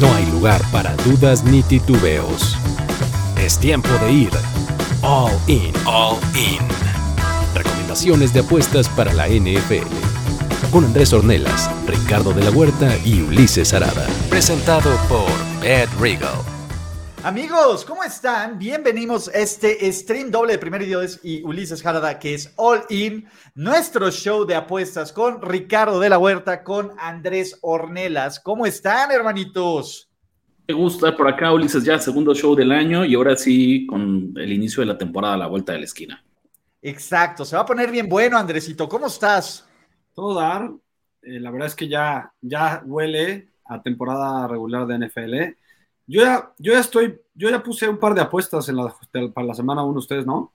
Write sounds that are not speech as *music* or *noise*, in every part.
no hay lugar para dudas ni titubeos. Es tiempo de ir all in, all in. Recomendaciones de apuestas para la NFL. Con Andrés Ornelas, Ricardo de la Huerta y Ulises Arada. Presentado por Ed Regal. Amigos, ¿cómo están? Bienvenidos a este stream doble de Primer Idiotes y Ulises Jarada, que es All In, nuestro show de apuestas con Ricardo de la Huerta, con Andrés Ornelas. ¿Cómo están, hermanitos? Me gusta por acá, Ulises, ya segundo show del año y ahora sí con el inicio de la temporada a la vuelta de la esquina. Exacto, se va a poner bien bueno, Andresito. ¿Cómo estás? Todo dar. Eh, la verdad es que ya, ya huele a temporada regular de NFL yo ya, yo ya puse un par de apuestas en la, para la semana 1, ustedes, ¿no?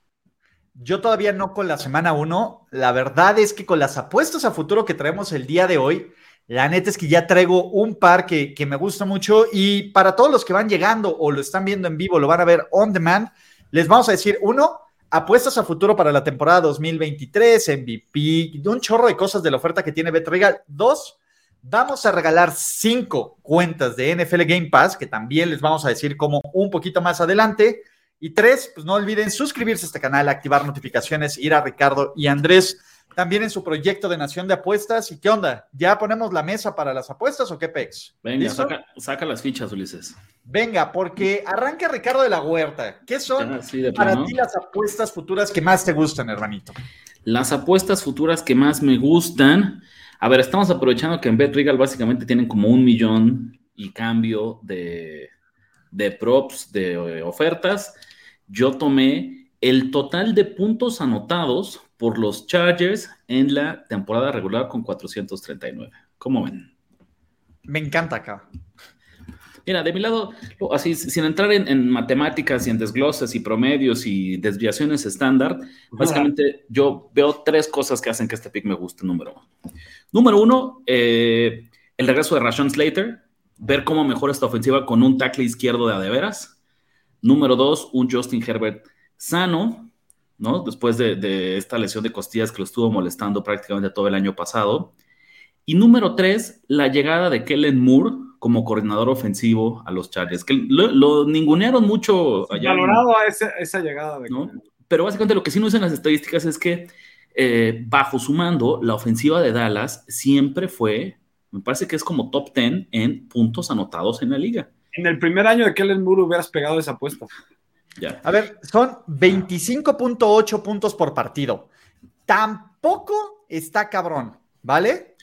Yo todavía no con la semana 1. La verdad es que con las apuestas a futuro que traemos el día de hoy, la neta es que ya traigo un par que, que, me gusta mucho y para todos los que van llegando o lo están viendo en vivo, lo van a ver on demand, les vamos a decir, uno, apuestas a futuro para la temporada 2023, MVP, un chorro de cosas de la oferta que tiene BetRegal. Dos, Vamos a regalar cinco cuentas de NFL Game Pass, que también les vamos a decir como un poquito más adelante. Y tres, pues no olviden suscribirse a este canal, activar notificaciones, ir a Ricardo y Andrés también en su proyecto de Nación de Apuestas. ¿Y qué onda? ¿Ya ponemos la mesa para las apuestas o qué pex? Venga, saca, las fichas, Ulises. Venga, porque arranca Ricardo de la Huerta. ¿Qué son para ti las apuestas futuras que más te gustan, hermanito? Las apuestas futuras que más me gustan. A ver, estamos aprovechando que en BetRegal básicamente tienen como un millón y cambio de, props, de eh, ofertas. Yo tomé el total de puntos anotados por los Chargers en la temporada regular con 439. ¿Cómo ven? Me encanta acá. Mira, de mi lado, así sin entrar en, matemáticas y en desgloses y promedios y desviaciones estándar, básicamente yo veo tres cosas que hacen que este pick me guste, número uno. Número uno, eh, el regreso de Rashawn Slater, ver cómo mejora esta ofensiva con un tackle izquierdo de adeveras. Número dos, un Justin Herbert sano, ¿no? Después de, de esta lesión de costillas que lo estuvo molestando prácticamente todo el año pasado. Y número tres, la llegada de Kellen Moore como coordinador ofensivo a los Chargers, que lo, ningunearon mucho allá. Valorado a esa, llegada. De ¿no? Pero básicamente lo que sí no dicen las estadísticas es que eh, bajo su mando, la ofensiva de Dallas siempre fue, me parece que es como top 10 en puntos anotados en la liga. En el primer año de Kellen Moore hubieras pegado esa apuesta. Ya. A ver, son 25.8 puntos por partido. Tampoco está cabrón, ¿vale?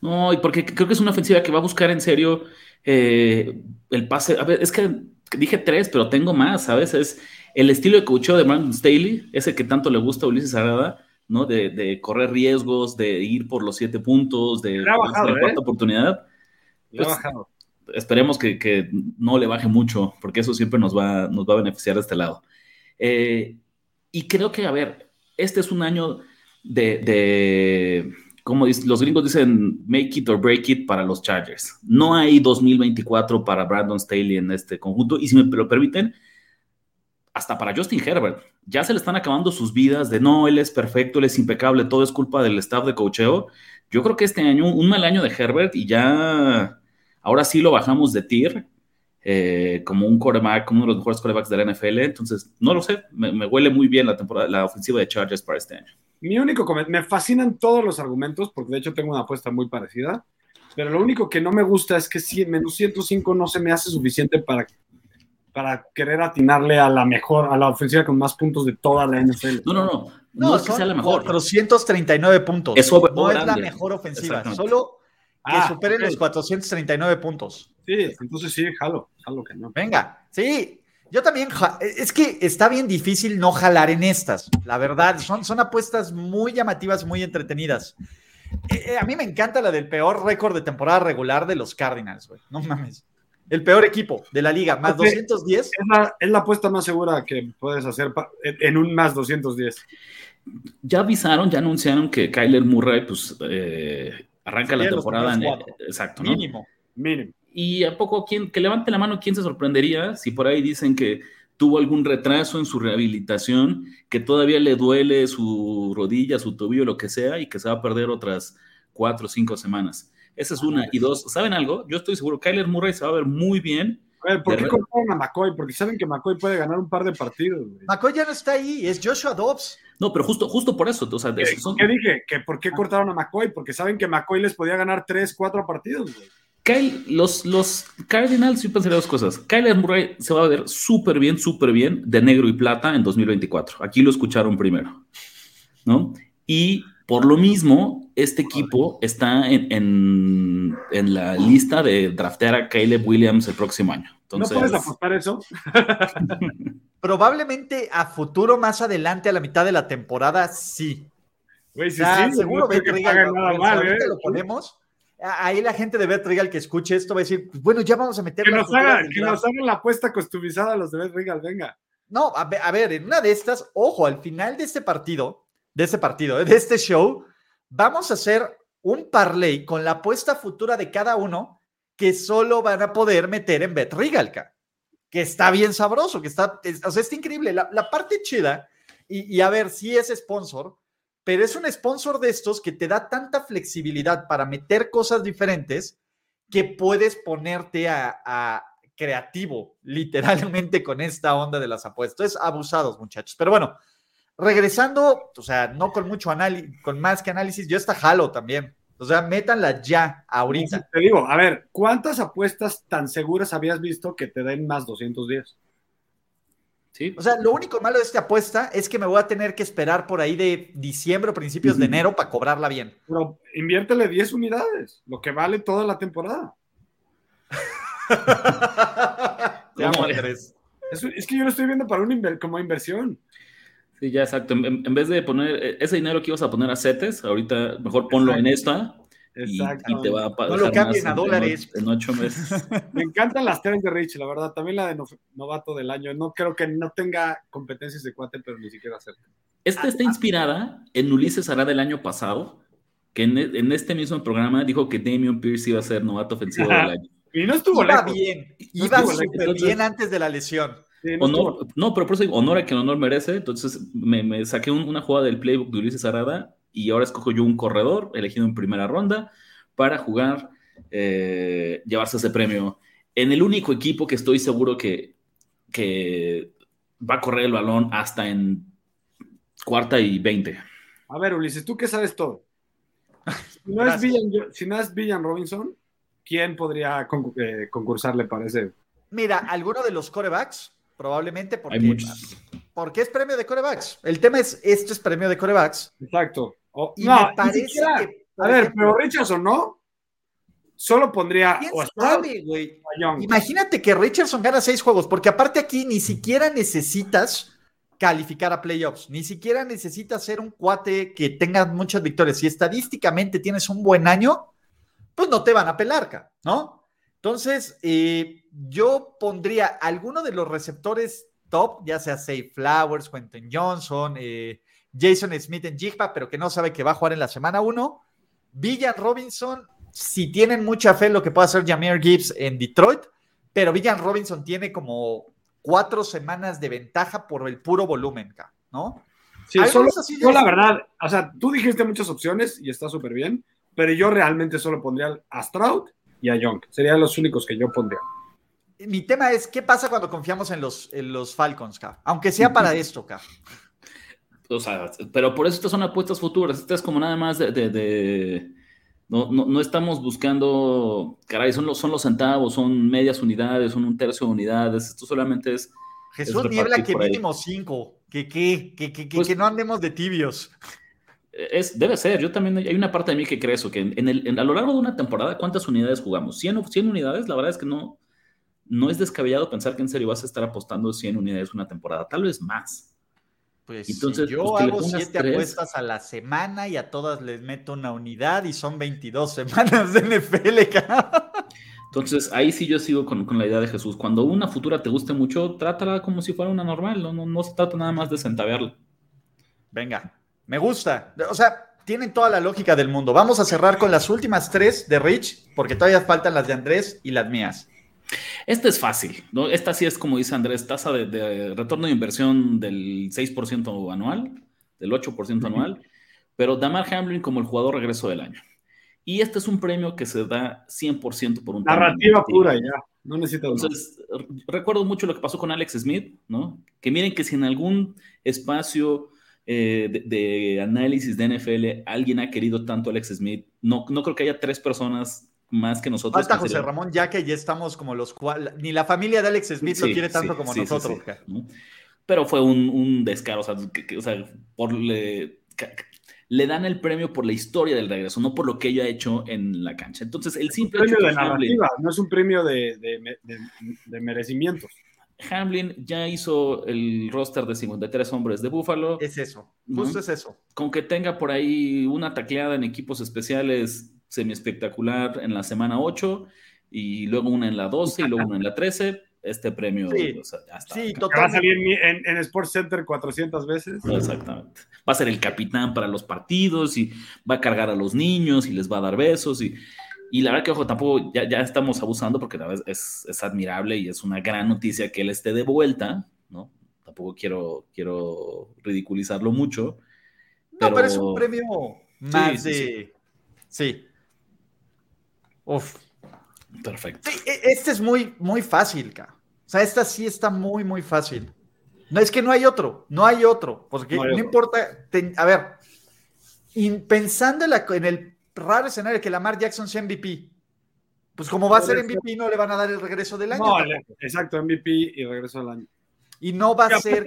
No, y porque creo que es una ofensiva que va a buscar en serio eh, el pase. A ver, es que dije tres, pero tengo más, ¿sabes? Es el estilo de coacheo de Brandon Staley, ese que tanto le gusta a Ulises Arada, ¿no? De, correr riesgos, de ir por los siete puntos, de la cuarta ¿eh? oportunidad. Pues, bajado. Esperemos que, no le baje mucho, porque eso siempre nos va, nos va a beneficiar de este lado. Eh, y creo que, a ver, este es un año de como los gringos dicen, make it or break it para los Chargers. No hay 2024 para Brandon Staley en este conjunto. Y si me lo permiten, hasta para Justin Herbert. Ya se le están acabando sus vidas de no, él es perfecto, él es impecable, todo es culpa del staff de cocheo. Yo creo que este año, un mal año de Herbert y ya ahora sí lo bajamos de tier eh, como un quarterback, como uno de los mejores quarterbacks de la NFL. Entonces, no lo sé, me, me huele muy bien la temporada, la ofensiva de Chargers para este año. Mi único comentario, me fascinan todos los argumentos, porque de hecho tengo una apuesta muy parecida, pero lo único que no me gusta es que si menos 105 no se me hace suficiente para, para querer atinarle a la mejor, a la ofensiva con más puntos de toda la NFL. No, no, no. No, es que sea la mejor. 439 puntos. no es la mejor ofensiva, solo que ah, superen los 439 puntos. Sí, entonces sí, jalo, jalo que no. Venga, sí, yo también, es que está bien difícil no jalar en estas, la verdad, son, son apuestas muy llamativas, muy entretenidas. Eh, eh, a mí me encanta la del peor récord de temporada regular de los Cardinals, güey, no mames. El peor equipo de la liga, más 210. Es la, es la, apuesta más segura que puedes hacer en un más 210. Ya avisaron, ya anunciaron que Kyler Murray, pues, eh, arranca la temporada. En, exacto, ¿no? Mínimo, mínimo. Y a poco, ¿quién, que levante la mano, ¿quién se sorprendería si por ahí dicen que tuvo algún retraso en su rehabilitación, que todavía le duele su rodilla, su tobillo, lo que sea, y que se va a perder otras cuatro o cinco semanas? Esa es una. Y dos, ¿saben algo? Yo estoy seguro, Kyler Murray se va a ver muy bien. A ver, ¿por qué cortaron a McCoy? Porque saben que McCoy puede ganar un par de partidos. güey. McCoy ya no está ahí, es Joshua Dobbs. No, pero justo, justo por eso. O sea, de- ¿Qué, son- qué dije? ¿Que ¿Por qué cortaron a McCoy? Porque saben que McCoy les podía ganar 3, 4 partidos. güey. Kyle- los, los Cardinals, yo pensaría dos cosas. Kyler Murray se va a ver súper bien, súper bien de negro y plata en 2024. Aquí lo escucharon primero, ¿no? Y por lo mismo, este equipo está en, en- en la lista de draftear a Caleb Williams el próximo año. Entonces, ¿No puedes apostar eso? *laughs* Probablemente a futuro, más adelante, a la mitad de la temporada, sí. Güey, O sí, sea, sí, seguro no que nada Pues mal, ¿eh? lo ponemos. Ahí la gente de Bet Regal que escuche esto va a decir, pues, bueno, ya vamos a meter Que nos, hagan, que draft. nos hagan la apuesta customizada a los de Bet Regal, venga. No, a ver, a ver, en una de estas, ojo, al final de este partido, de este partido, ¿eh? de este show, vamos a hacer un parlay con la apuesta futura de cada uno que solo van a poder meter en Bet Regal, que está bien sabroso, que está, es- o sea, está increíble. La, la parte chida, y, y a ver, sí es sponsor, pero es un sponsor de estos que te da tanta flexibilidad para meter cosas diferentes que puedes ponerte a, a creativo, literalmente, con esta onda de las apuestas. Es abusados, muchachos. Pero bueno, regresando, o sea, no con mucho análisis, con más que análisis, yo está jalo también. O sea, métanla ya, ahorita. Te digo, a ver, ¿cuántas apuestas tan seguras habías visto que te den más 210? Sí, O sea, lo único malo de esta apuesta es que me voy a tener que esperar por ahí de diciembre o principios de enero para cobrarla bien. Pero inviértele 10 unidades, lo que vale toda la temporada. Te amo, ¿Cómo? Andrés. Es, es que yo lo estoy viendo para un inver- como inversión. sí, ya exacto. En, en vez de poner eh, ese dinero que ibas a poner a CETES, ahorita mejor ponlo en esta Exacto. y te va a pagar. No lo más cambien a dólares. En, ocho meses. *laughs* Me encantan las tres de Rich, la verdad. También la de no- novato del año. No creo que no tenga competencias de cuate, pero ni siquiera cerca. Esta está inspirada en Ulises Ará del año pasado, que en, en este mismo programa dijo que Damian Pierce iba a ser novato ofensivo del *laughs* año. Y no estuvo Iba lejos. bien, No iba estuvo lejos. súper Entonces- bien antes de la lesión. Sí, no Honor, no, pero por eso digo, honor a quien honor merece. Entonces me, me saqué un- una jugada del playbook de Ulises Arada y ahora escojo yo un corredor elegido en primera ronda para jugar, eh, llevarse ese premio. En el único equipo que estoy seguro que, que va a correr el balón hasta en cuarta y veinte. A ver, Ulises, tú que sabes todo. *laughs* Si no, es. Villan, si no es Villan Robinson, ¿quién podría eh, concursarle para ese? Mira, alguno de los corebacks, probablemente porque, Hay muchos. porque es premio de corebacks. El tema es, esto es premio de corebacks. Exacto. Y no, me parece siquiera- que, A ver, ejemplo, pero Richardson no. Solo pondría. Imagínate que Richardson gana seis juegos, porque aparte aquí ni siquiera necesitas calificar a playoffs, ni siquiera necesitas ser un cuate que tenga muchas victorias. Si estadísticamente tienes un buen año, pues no te van a pelar, ¿no? Entonces, eh, yo pondría alguno de los receptores top, ya sea Say Flowers, Quentin Johnson, eh, Jason Smith en Jigba, pero que no sabe que va a jugar en la semana 1. Villan Robinson, si tienen mucha fe en lo que puede hacer Jameer Gibbs en Detroit, pero Villan Robinson tiene como cuatro semanas de ventaja por el puro volumen, ¿no? Sí, solo, yo de- la verdad, o sea, tú dijiste muchas opciones y está súper bien, pero yo realmente solo pondría a Stroud y a Young. Serían los únicos que yo pondría. Mi tema es, ¿qué pasa cuando confiamos en los, en los Falcons, ca? Aunque sea para esto, ca. O sea, pero por eso estas son apuestas futuras. Estas es como nada más de. de- de- no, no, no estamos buscando. Caray, son los, son los centavos, son medias unidades, son un tercio de unidades. Esto solamente es. Jesús repartir niebla que mínimo cinco, que, que, que, que, Pues- que no andemos de tibios. es debe ser. Yo también. Hay una parte de mí que cree eso. Que en el, en- a lo largo de una temporada, ¿cuántas unidades jugamos? ¿100, o- 100 unidades? La verdad es que no. No es descabellado pensar que en serio vas a estar apostando 100 unidades una temporada. Tal vez más. Pues Entonces, si yo pues, hago siete tres. apuestas a la semana y a todas les meto una unidad y son 22 *laughs* semanas de NFL, ca. Entonces, ahí sí yo sigo con, con la idea de Jesús. Cuando una futura te guste mucho, trátala como si fuera una normal. No, no, no se trata nada más de centavearla. Venga, me gusta. O sea, tienen toda la lógica del mundo. Vamos a cerrar con las últimas tres de Rich, porque todavía faltan las de Andrés y las mías. Esta es fácil, ¿no? Esta sí es, como dice Andrés, tasa de, de retorno de inversión del 6% anual, del 8% anual, pero Damar Hamlin como el jugador regreso del año. Y este es un premio que se da 100% por un Narrativa pura ya, no necesito Entonces, recuerdo mucho lo que pasó con Alex Smith, ¿no? Que miren que si en algún espacio eh, de, análisis de NFL alguien ha querido tanto a Alex Smith, no, no creo que haya tres personas más que nosotros. Falta José Ramón, ya que ya estamos como los cuales, ni la familia de Alex Smith lo quiere tanto como nosotros. Pero fue un, un descaro, o sea, o sea por le, le dan el premio por la historia del regreso, no por lo que ella ha hecho en la cancha. Entonces, el simple premio de narrativa, no es un premio de, de, de, merecimientos. Hamlin ya hizo el roster de 53 hombres de Búfalo. Es eso, justo es eso. Con que tenga por ahí una tacleada en equipos especiales semi espectacular en la semana 8 y luego una en la 12 y luego una en la 13 este premio sí, Va a salir en, en, Sports Center 400 veces. Exactamente. Va a ser el capitán para los partidos y va a cargar a los niños y les va a dar besos. Y, y la verdad que, ojo, tampoco ya, ya estamos abusando porque la verdad es, es, admirable y es una gran noticia que él esté de vuelta, ¿no? Tampoco quiero, quiero ridiculizarlo mucho. No, pero, es un premio más de... Sí. Uf. Perfecto. E, este es muy, muy fácil, O sea, esta sí está muy, muy fácil. No es que no hay otro, no hay otro, porque no, importa. a ver, pensando en, el raro escenario que Lamar Jackson sea MVP, pues como va a ser MVP, no le van a dar el regreso del año. No, exacto, MVP y regreso del año. Y no va a ser.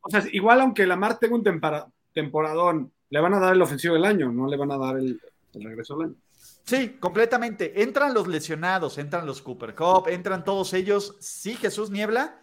o sea, igual aunque Lamar tenga un temporadón, le van a dar el ofensivo del año, no le van a dar el regreso del año. Sí, completamente. Entran los lesionados, entran los Cooper Cup, entran todos ellos. Sí, Jesús Niebla,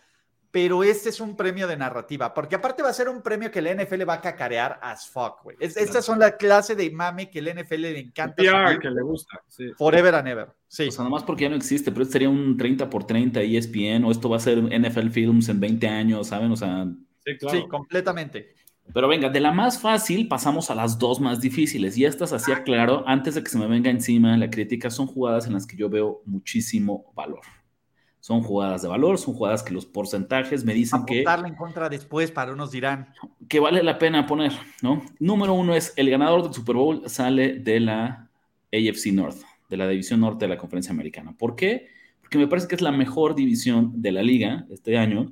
pero este es un premio de narrativa, porque aparte va a ser un premio que la NFL va a cacarear as fuck, güey. estas son la clase de mame que la NFL le encanta. que le gusta, sí. Forever and ever, sí. O sea, nomás porque ya no existe, pero esto sería un 30 por 30 ESPN, o esto va a ser NFL Films en 20 años, ¿saben? O sea... Sí, claro. sí completamente. Pero venga, de la más fácil pasamos a las dos más difíciles. Y estas, hacía claro, antes de que se me venga encima la crítica, son jugadas en las que yo veo muchísimo valor. Son jugadas de valor, son jugadas que los porcentajes me dicen que. en contra después, para unos dirán. Que vale la pena poner, ¿no? Número uno es el ganador del Super Bowl sale de la AFC North, de la división norte de la conferencia americana. ¿Por qué? Porque me parece que es la mejor división de la liga este año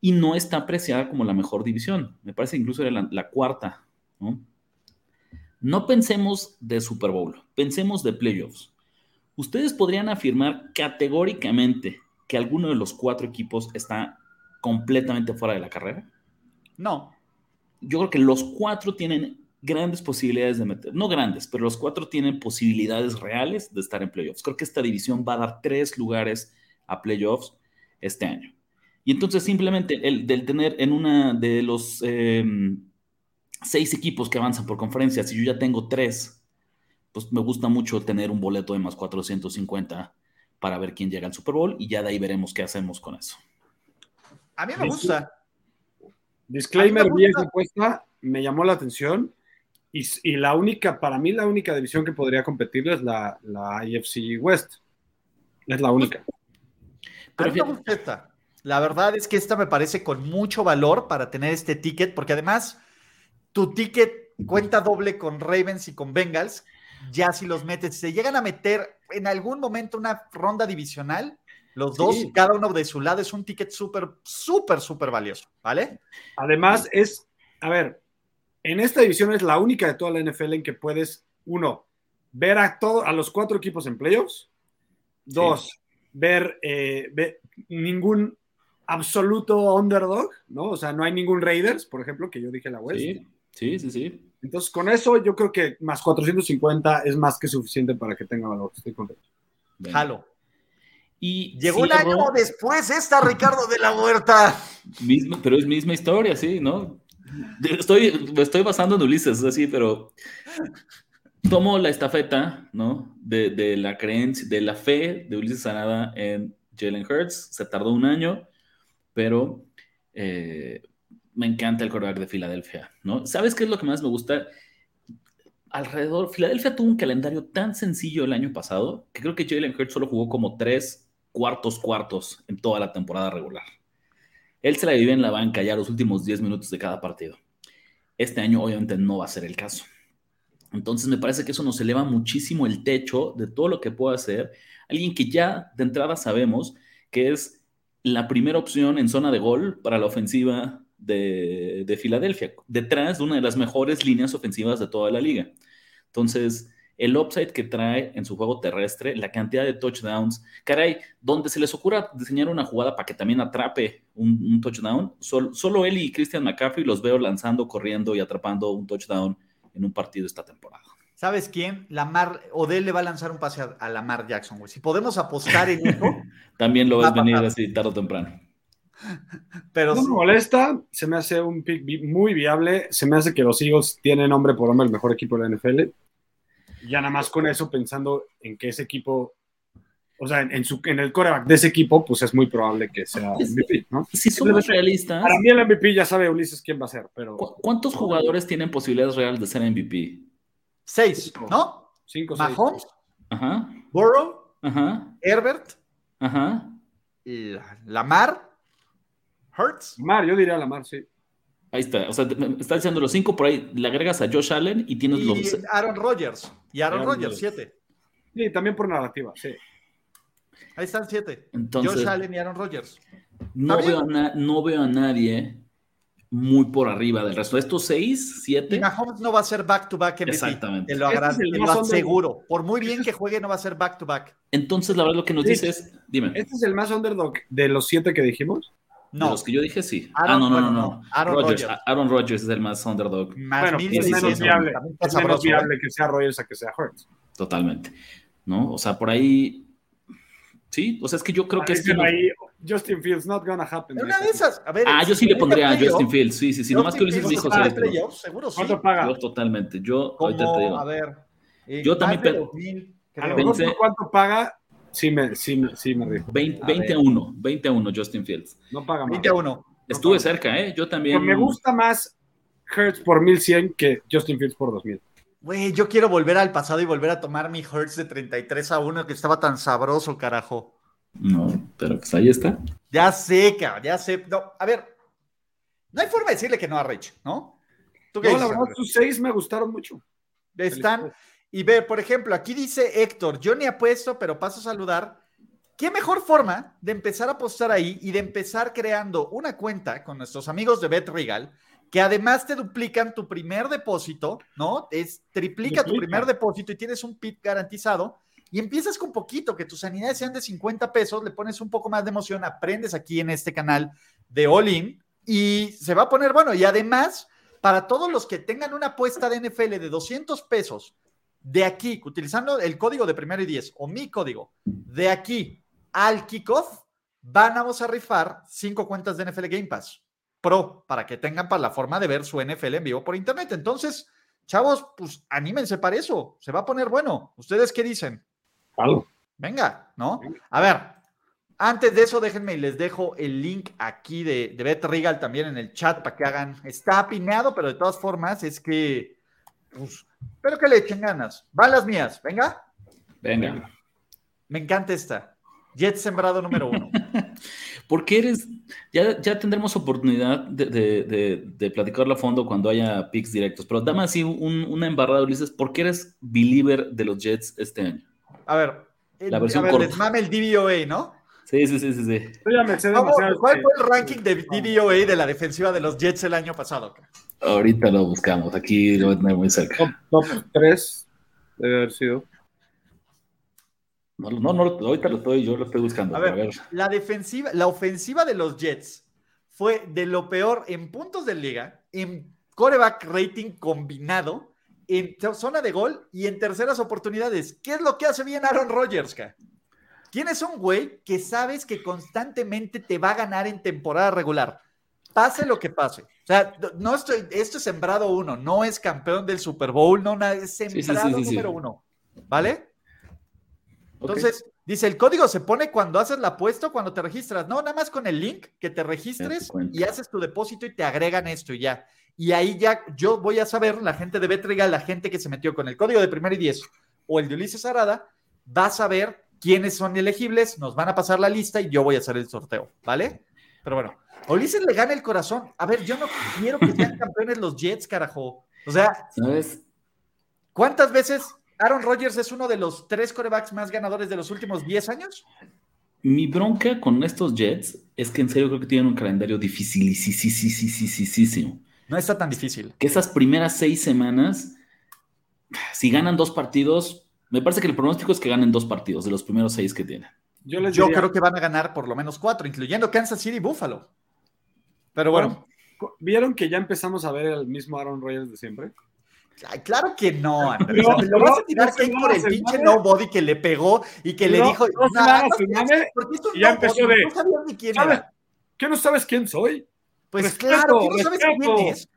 y no está apreciada como la mejor división. Me parece que incluso era la, cuarta. ¿no? no pensemos de Super Bowl, pensemos de playoffs. ¿Ustedes podrían afirmar categóricamente que alguno de los cuatro equipos está completamente fuera de la carrera? No. Yo creo que los cuatro tienen grandes posibilidades de meter, no grandes, pero los cuatro tienen posibilidades reales de estar en playoffs. Creo que esta división va a dar tres lugares a playoffs este año. Y entonces simplemente el del tener en una de los em, seis equipos que avanzan por conferencia, si yo ya tengo tres, pues me gusta mucho tener un boleto de más 450 para ver quién llega al Super Bowl y ya de ahí veremos qué hacemos con eso. A mí me gusta. Disclaimer bien apuesta, me llamó la atención y, la única, para mí la única división que podría competir es la, la IFC West. Es la única. Pero fíjate, la verdad es que esta me parece con mucho valor para tener este ticket, porque además tu ticket cuenta doble con Ravens y con Bengals. Ya si los metes, se llegan a meter en algún momento una ronda divisional, los dos, cada uno de su lado, es un ticket súper, súper, súper valioso, ¿vale? Además, es, a ver, en esta división es la única de toda la NFL en que puedes, uno, ver a, todo, a los cuatro equipos en playoffs, dos, ver, eh, ver ningún absoluto underdog, ¿no? O sea, no hay ningún Raiders, por ejemplo, que yo dije la West. Sí, sí, sí, Entonces, con eso yo creo que más 450 es más que suficiente para que tenga valor. Estoy contento. Jalo. Y llegó un año después esta Ricardo de la Huerta. pero es misma historia, sí, ¿no? Estoy, me estoy basando en Ulises, así, pero tomo la estafeta, ¿no? De, de, la creencia, de la fe de Ulises Sanada en Jalen Hurts. Se tardó un año pero eh, me encanta el quarterback de Filadelfia, ¿no? ¿Sabes qué es lo que más me gusta? Alrededor, Filadelfia tuvo un calendario tan sencillo el año pasado que creo que Jalen Hurts solo jugó como tres cuartos cuartos en toda la temporada regular. Él se la vive en la banca ya los últimos 10 minutos de cada partido. Este año obviamente no va a ser el caso. Entonces me parece que eso nos eleva muchísimo el techo de todo lo que puede hacer alguien que ya de entrada sabemos que es la primera opción en zona de gol para la ofensiva de, de Filadelfia, detrás de una de las mejores líneas ofensivas de toda la liga. Entonces, el upside que trae en su juego terrestre, la cantidad de touchdowns, caray, donde se les ocurra diseñar una jugada para que también atrape un, touchdown, solo él y Christian McCaffrey los veo lanzando, corriendo y atrapando un touchdown en un partido esta temporada. ¿Sabes quién? Lamar, Odell le va a lanzar un pase a, Lamar Jackson, güey. Si podemos apostar en eso. *laughs* también lo ves venir así tarde o temprano. Pero no me molesta, se me hace un pick muy viable, se me hace que los Eagles tienen hombre por hombre el mejor equipo de la NFL ya nada más con eso, pensando en que ese equipo, o sea, en, su, en el coreback de ese equipo, pues es muy probable que sea *laughs* MVP, ¿no? Si somos realistas. Para mí el MVP ya sabe Ulises quién va a ser, pero. ¿Cuántos jugadores tienen posibilidades reales de ser MVP? Seis, ¿no? Cinco, Mahomes, Ajá. Burrow, Ajá. Herbert, Ajá. Y Lamar, Hurts. Lamar, yo diría Lamar, sí. Ahí está, o sea, está diciendo los cinco por ahí, le agregas a Josh Allen y tienes los. Aaron Rodgers. Y Aaron, Rodgers, siete. Sí, también por narrativa, sí. Ahí están siete. Josh Allen y Aaron Rodgers. No veo, a no veo a nadie muy por arriba del resto. Estos seis, siete. Y Mahomes no va a ser back to back MVP. Exactamente. Te lo, este lo aseguro. Por muy bien que juegue, no va a ser back to back. Entonces, la verdad, lo que nos dice es. Dime. ¿Este es el más underdog de los siete que dijimos? No. los que yo dije, sí. ah, no, no, no, no. Aaron Rodgers. Aaron Rodgers es el más underdog. bueno, es menos viable, es menos viable que sea Rodgers a que sea Hurts. Totalmente. ¿No? O sea, por ahí. Sí, o sea, es que yo creo que es que. Ahí, Justin Fields, not gonna happen. Una de esas. A ver, ah, yo sí le pondría a Justin Fields. Sí, sí, sí. Nomás que Ulises dijo. Seguro sí. ¿Cuánto paga? Yo totalmente. Yo, ahorita te digo. A ver. Eh, yo también. A lo mejor cuánto paga Sí me, sí, sí me rijo. 20, a 1, 20 a 1 Justin Fields. No paga más. 20 a 1. Estuve cerca, ¿eh? Yo también. me gusta más Hertz por 1100 que Justin Fields por 2000. Güey, yo quiero volver al pasado y volver a tomar mi Hertz de 33 a 1 que estaba tan sabroso, carajo. No, pero pues ahí está. Ya sé, cabrón, ya sé. No, a ver, no hay forma de decirle que no a Rich, ¿no? ¿Tú no, la verdad, sus seis me gustaron mucho. Están, y ve, por ejemplo, aquí dice Héctor, yo ni apuesto, pero paso a saludar. ¿Qué mejor forma de empezar a apostar ahí y de empezar creando una cuenta con nuestros amigos de Bet Regal, que además te duplican tu primer depósito, ¿no? Es triplica, tu primer depósito y tienes un PIB garantizado y empiezas con poquito, que tus sanidades sean de 50 pesos, le pones un poco más de emoción, aprendes aquí en este canal de All In y se va a poner bueno. Y además, para todos los que tengan una apuesta de NFL de 200 pesos, de aquí, utilizando el código de primero y 10 o mi código, de aquí al kickoff, vamos a rifar cinco cuentas de NFL Game Pass Pro para que tengan para la forma de ver su NFL en vivo por internet. Entonces, chavos, pues anímense para eso. Se va a poner bueno. ¿Ustedes qué dicen? Venga, ¿no? A ver, antes de eso, déjenme y les dejo el link aquí de, de Bet Regal también en el chat para que hagan. Está apineado, pero de todas formas es que. Pues, espero que le echen ganas. Van las mías, venga. Venga. Me encanta esta. Jet sembrado número uno. *laughs* Porque eres, ya, ya tendremos oportunidad de, de, de, platicarlo a fondo cuando haya picks directos, pero dame así un, una embarrada, Ulises, ¿por qué eres believer de los Jets este año? A ver, la versión a ver, les mame el DVOA, ¿no? Sí, sí, sí, sí. sí. ¿Cuál fue el ranking de DVOA de la defensiva de los Jets el año pasado? Ahorita lo buscamos, aquí lo voy a tener muy cerca. Top 3 debe haber sido. No, no, ahorita lo estoy, yo lo estoy buscando. A ver, la defensiva, la ofensiva de los Jets fue de lo peor en puntos de liga, en coreback rating combinado, en zona de gol y en terceras oportunidades. ¿Qué es lo que hace bien Aaron Rodgers? ¿Quién es un güey que sabes que constantemente te va a ganar en temporada regular? Pase lo que pase. O sea, no estoy, esto es sembrado uno, no es campeón del Super Bowl, no, es sembrado número uno. ¿Vale? Entonces, dice, el código se pone cuando haces la apuesta o cuando te registras. No, nada más con el link que te registres y haces tu depósito y te agregan esto y ya. Y ahí ya yo voy a saber, la gente de Betriga, la gente que se metió con el código de primer y diez o el de Ulises Arada, va a saber quiénes son elegibles, nos van a pasar la lista y yo voy a hacer el sorteo, ¿vale? Pero bueno, Ulises le gana el corazón. A ver, yo no quiero que sean campeones los Jets, carajo. O sea, ¿sabes? ¿Cuántas veces Aaron Rodgers es uno de los tres corebacks más ganadores de los últimos 10 años? Mi bronca con estos Jets es que en serio creo que tienen un calendario dificilísimo. No está tan difícil. Que esas primeras seis semanas, si ganan dos partidos, me parece que el pronóstico es que ganen dos partidos de los primeros seis que tienen. Yo, les Yo creo que van a ganar por lo menos cuatro, incluyendo Kansas City y Buffalo. Pero bueno. ¿Vieron que ya empezamos a ver el mismo Aaron Rodgers de siempre? Ay, claro que no, Andrés. No, lo vas a tirar no, por el pinche nobody que le pegó y que le dijo. No, no, y ya empezó de. No sabías ni quién era. ¿Qué no sabes quién soy? Pues claro, que no sabes quién es.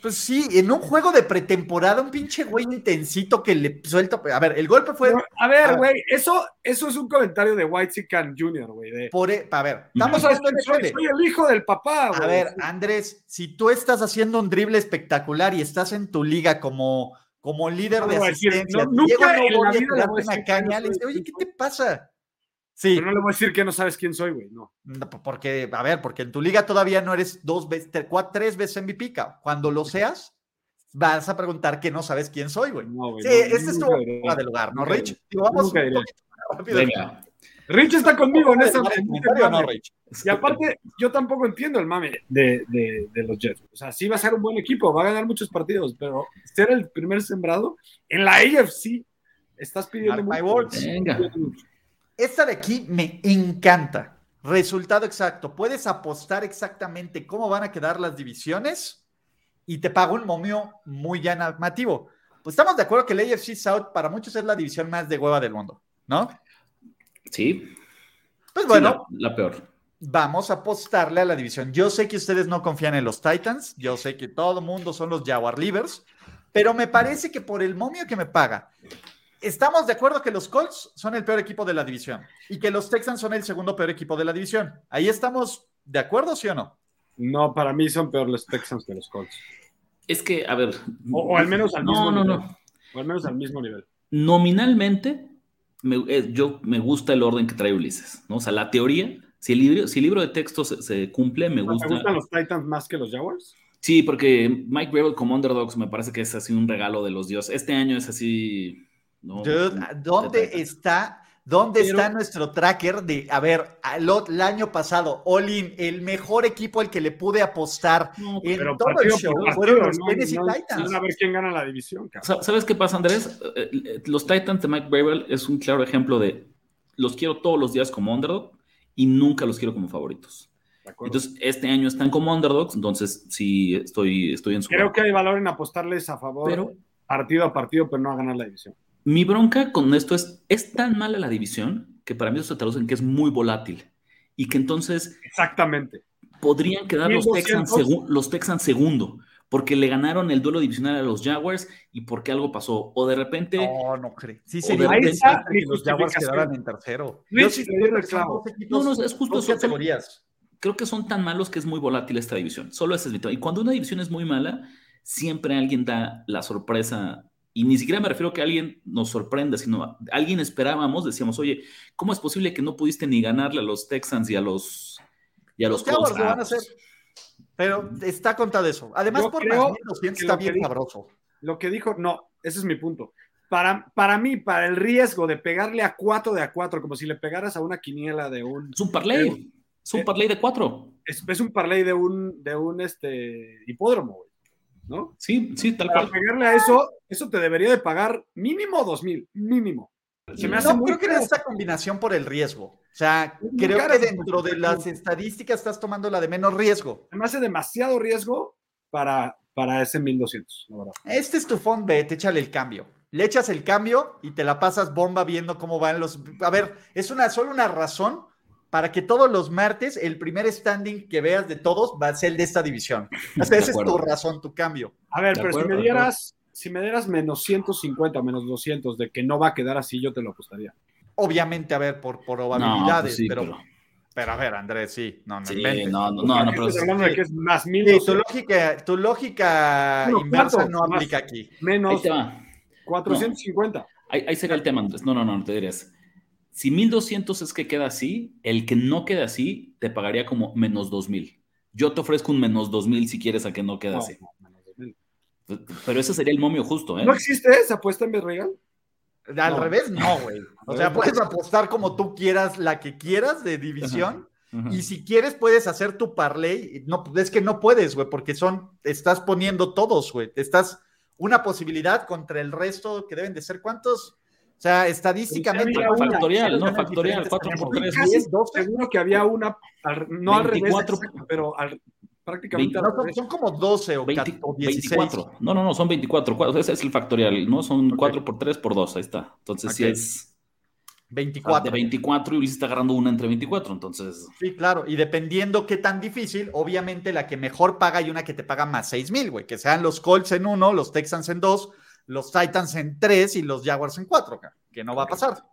Pues sí, en un juego de pretemporada, un pinche güey intensito que le suelta. A ver, el golpe fue. a ver, güey, eso, eso es un comentario de White Sican Jr., güey. De... Por, e, a ver, estamos hablando de soy, soy el hijo del papá, güey. A ver, Andrés, si tú estás haciendo un drible espectacular y estás en tu liga como, como líder de asistencia, no, nunca Diego no voy a una caña, le dice, oye, ¿qué te pasa? Sí. Pero no le voy a decir que no sabes quién soy, güey, no. Porque, a ver, porque en tu liga todavía no eres dos veces, cuatro, tres veces MVP, Cuando lo seas, vas a preguntar que no sabes quién soy, güey. sí, este es tu fuera de lugar, ¿no, Rich? vamos Venga. Rich está conmigo en esta. No, Rich. Y aparte, yo tampoco entiendo el mame de, de, de, los Jets. O sea, sí va a ser un buen equipo, va a ganar muchos partidos, pero ser el primer sembrado en la AFC, estás pidiendo mucho. Venga. Esta de aquí me encanta. Resultado exacto. Puedes apostar exactamente cómo van a quedar las divisiones y te pago un momio muy llamativo. Pues estamos de acuerdo que el AFC South para muchos es la división más de hueva del mundo, ¿no? Sí. Pues bueno. la, peor. Vamos a apostarle a la división. Yo sé que ustedes no confían en los Titans, yo sé que todo el mundo son los Jaguar Livers, pero me parece que por el momio que me paga estamos de acuerdo que los Colts son el peor equipo de la división y que los Texans son el segundo peor equipo de la división. ¿Ahí estamos de acuerdo, sí o no? No, para mí son peor los Texans que los Colts. Es que, a ver. O, al menos al mismo no, nivel. No, O al menos al mismo nivel. Nominalmente, eh, yo me gusta el orden que trae Ulises, ¿no? O sea, la teoría, si el libro, si el libro de texto se, cumple, me gusta. ¿Te gustan los Titans más que los Jaguars? Sí, porque Mike Gravel como underdogs me parece que es así un regalo de los dioses. Este año es así ¿dónde está? ¿Dónde está nuestro tracker de, a ver, el año pasado, Olin, el mejor equipo al que le pude apostar en todo el show fueron los Tennessee Titans. A ver quién gana la división. ¿Sabes qué pasa, Andrés? Eh, eh, los Titans de Mike Bravel es un claro ejemplo de los quiero todos los días como underdog y nunca los quiero como favoritos. Entonces, este año están como underdogs, entonces sí estoy, estoy en su. Creo que hay valor en apostarles a favor partido a partido, pero no a ganar la división. Mi bronca con esto es, es tan mala la división que para mí eso se traduce en que es muy volátil y que entonces... Exactamente. Podrían quedar los Texans, los Texans segundo, porque le ganaron el duelo divisional a los Jaguars y porque algo pasó. O de repente... No, no creo. Sí, sería de que los Jaguars quedaran en tercero. Yo sí No, no, es justo eso. Categorías. Creo que son tan malos que es muy volátil esta división. Solo ese es mi Y cuando una división es muy mala, siempre alguien da la sorpresa y ni siquiera me refiero a que alguien nos sorprenda, sino alguien esperábamos, decíamos, oye, ¿cómo es posible que no pudiste ni ganarle a los Texans y a los y a los, los van a hacer. Pero está contado eso. Además, por más está bien sabroso. Lo que dijo, no, ese es mi punto. Para, para mí, para el riesgo de pegarle a cuatro de a cuatro, como si le pegaras a una quiniela de un. Es un parlay. es un eh, parlay de cuatro. Es, es, un parlay de un, de un este, hipódromo, güey. ¿No? Sí, sí, tal Para pegarle a eso, eso te debería de pagar mínimo dos mil, mínimo. Se me hace no creo que era esta combinación por el riesgo. O sea, creo que dentro de las estadísticas estás tomando la de menos riesgo. Se me hace demasiado riesgo para, para ese 1200, la verdad. Este es tu fond bet, échale el cambio. Le echas el cambio y te la pasas bomba viendo cómo van los. A ver, es una solo una razón para que todos los martes el primer standing que veas de todos va a ser el de esta división. O esa es tu razón, tu cambio. A ver, pero si me dieras, si me dieras menos 150, menos 200 de que no va a quedar así, yo te lo apostaría. Obviamente, a ver, por probabilidades, pues pero, pero, a ver, Andrés, sí, no, no sí, No, no, no, no, pero hablando de que es más mil. Sí, tu lógica, tu lógica inversa no aplica aquí. Menos 450. Ahí, ahí será el tema, Andrés. No, no, no, no te dirías. Si 1200 es que queda así, el que no queda así te pagaría como menos 2000. Yo te ofrezco un menos 2000 si quieres a que no quede así. Pero ese sería el momio justo, ¿eh? ¿No existe esa apuesta en Regal? Al No. revés, no, güey. *laughs* O sea, puedes apostar como tú quieras, la que quieras de división. Y si quieres, puedes hacer tu parlay. No, es que no puedes, güey, porque son, estás poniendo todos, güey. Estás una posibilidad contra el resto que deben de ser cuántos. O sea, estadísticamente. Había una, Factorial, ¿no? Factorial, tenemos. 4 por Tenemos 3. 10, 12. Seguro que había una, al- no al revés, 24. pero al- prácticamente al No, son, revés. son como 12 o 20 14 o 16. 24. No, no, no, son 24. Cu- Ese es el factorial, ¿no? Son Ok. 4 por 3 por 2, ahí está. Entonces sí Ok. es 24. de 24 y Ulises está agarrando una entre 24, entonces... Sí, claro. Y dependiendo qué tan difícil, obviamente la que mejor paga hay una que te paga más 6 mil, güey. Que sean los Colts en uno, los Texans en dos, los Titans en tres y los Jaguars en cuatro, que no va a pasar.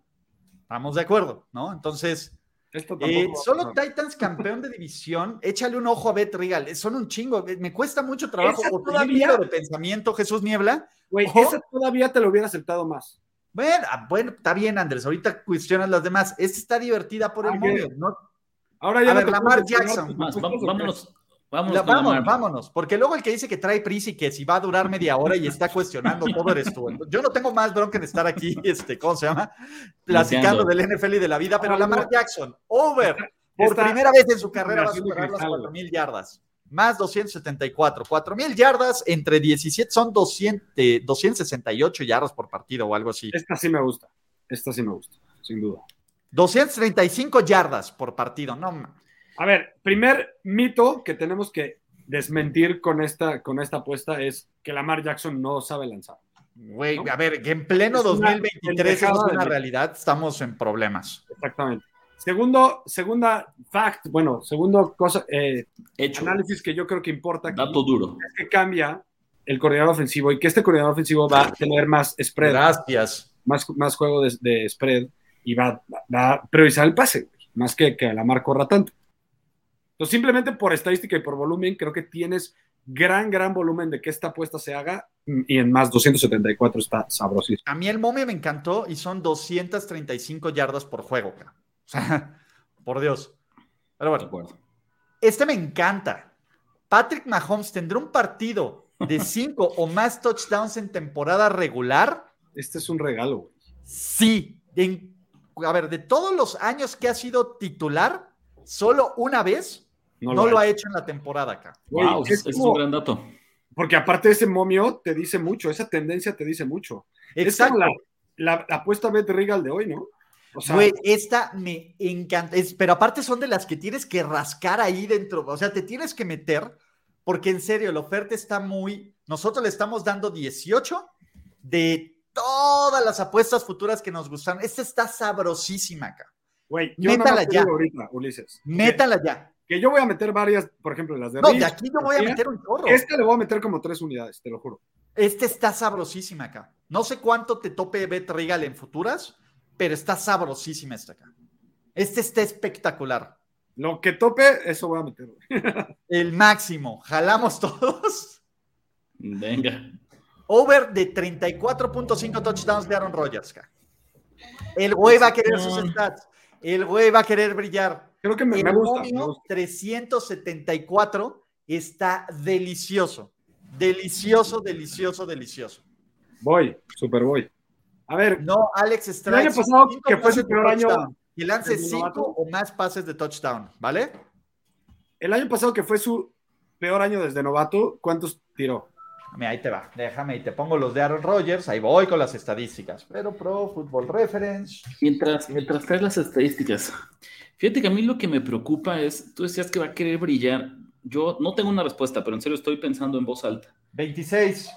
Estamos de acuerdo, ¿no? Entonces, eh, solo. Titans campeón de división, échale un ojo a Bet Regal. Son un chingo. Me cuesta mucho trabajo Esa por todavía- de pensamiento, Jesús Niebla. Güey, Ojo. esa todavía te lo hubiera aceptado más. Bueno, ah, bueno, está bien, Andrés. Ahorita cuestionas las demás. Esta está divertida por el Ah, bien. ¿no? Ahora ya A no ver, Lamar Jackson. Más, vámonos, vámonos La- Lamar. vámonos, porque luego el que dice que trae prisa y que si va a durar media hora y está cuestionando *laughs* todo eres tú. Yo no tengo más bronca en estar aquí, *laughs* este, ¿cómo se llama? Platicando del NFL y de la vida, pero Ah, Lamar. Jackson, over, por primera vez en su carrera va a superar las cristal, 4.000 yardas, más 274, 4.000 yardas entre 17 son 200, eh, 268 yardas por partido o algo así. Esta sí me gusta. Esta sí me gusta, sin duda. 235 yardas por partido, no A ver, primer mito que tenemos que desmentir con esta, con esta apuesta es que Lamar Jackson no sabe lanzar. Güey, ¿No? a ver, que en pleno Es una 2023 eso pendejada es una realidad, estamos en problemas. Exactamente. Segundo, segunda fact, bueno, segundo cosa, eh, Hecho, análisis que yo creo que importa aquí dato duro. es que cambia el coordinador ofensivo y que este coordinador ofensivo va a tener más spread, Gracias. más, más juego de, de spread y va, va a priorizar el pase, más que que Lamar corra tanto. Entonces, simplemente por estadística y por volumen, creo que tienes gran, gran volumen de que esta apuesta se haga y en más 274 está sabrosísimo. A mí el momio me encantó y son 235 yardas por juego. cara. O sea, *laughs* por Dios. Pero bueno, este me encanta. Patrick Mahomes tendrá un partido de *laughs* 5 o más touchdowns en temporada regular. Este es un regalo, güey. Sí. En- a ver, de todos los años que ha sido titular, solo una vez no, lo, ha hecho en la temporada acá. Wow, es es, es como- un gran dato. Porque aparte ese momio te dice mucho, esa tendencia te dice mucho. Es la, la- la apuesta Bet Regal de hoy, ¿no? O sea, Güey, esta me encanta. Es- pero aparte son de las que tienes que rascar ahí dentro. O sea, te tienes que meter, porque en serio, la oferta está muy. Nosotros le estamos dando 18 de todas las apuestas futuras que nos gustan. Esta está sabrosísima acá. güey, yo métala ya. ahorita, Ulises. Métala ya. Que, yo voy a meter varias, por ejemplo, las de No, Rich, de aquí yo voy a meter un chorro. Esta le voy a meter como tres unidades, te lo juro. Este está sabrosísima acá. No sé cuánto te tope Bet Regal en futuras, pero está sabrosísima esta acá. Este está espectacular. Lo que tope, eso voy a meter. *laughs* El máximo. Jalamos todos. Venga. Over de 34.5 touchdowns de Aaron Rodgers. ca. El güey va a querer sus stats. El güey va a querer brillar. Creo que me, El me gusta. me gusta. 374 está delicioso. Delicioso, delicioso, delicioso. Voy, super voy. A ver, No, Alex el Strike. año pasado, que fue su peor año. Que lance el cinco o más pases de touchdown, ¿vale? el año pasado que fue su peor año desde novato, ¿cuántos tiró? Mira, ahí te va. Déjame y te pongo los de Aaron Rodgers. Ahí voy con las estadísticas. Pero Pro Football Reference. Mientras, mientras traes las estadísticas, fíjate que a mí lo que me preocupa es, tú decías que va a querer brillar. Yo no tengo una respuesta, pero en serio estoy pensando en voz alta. 26.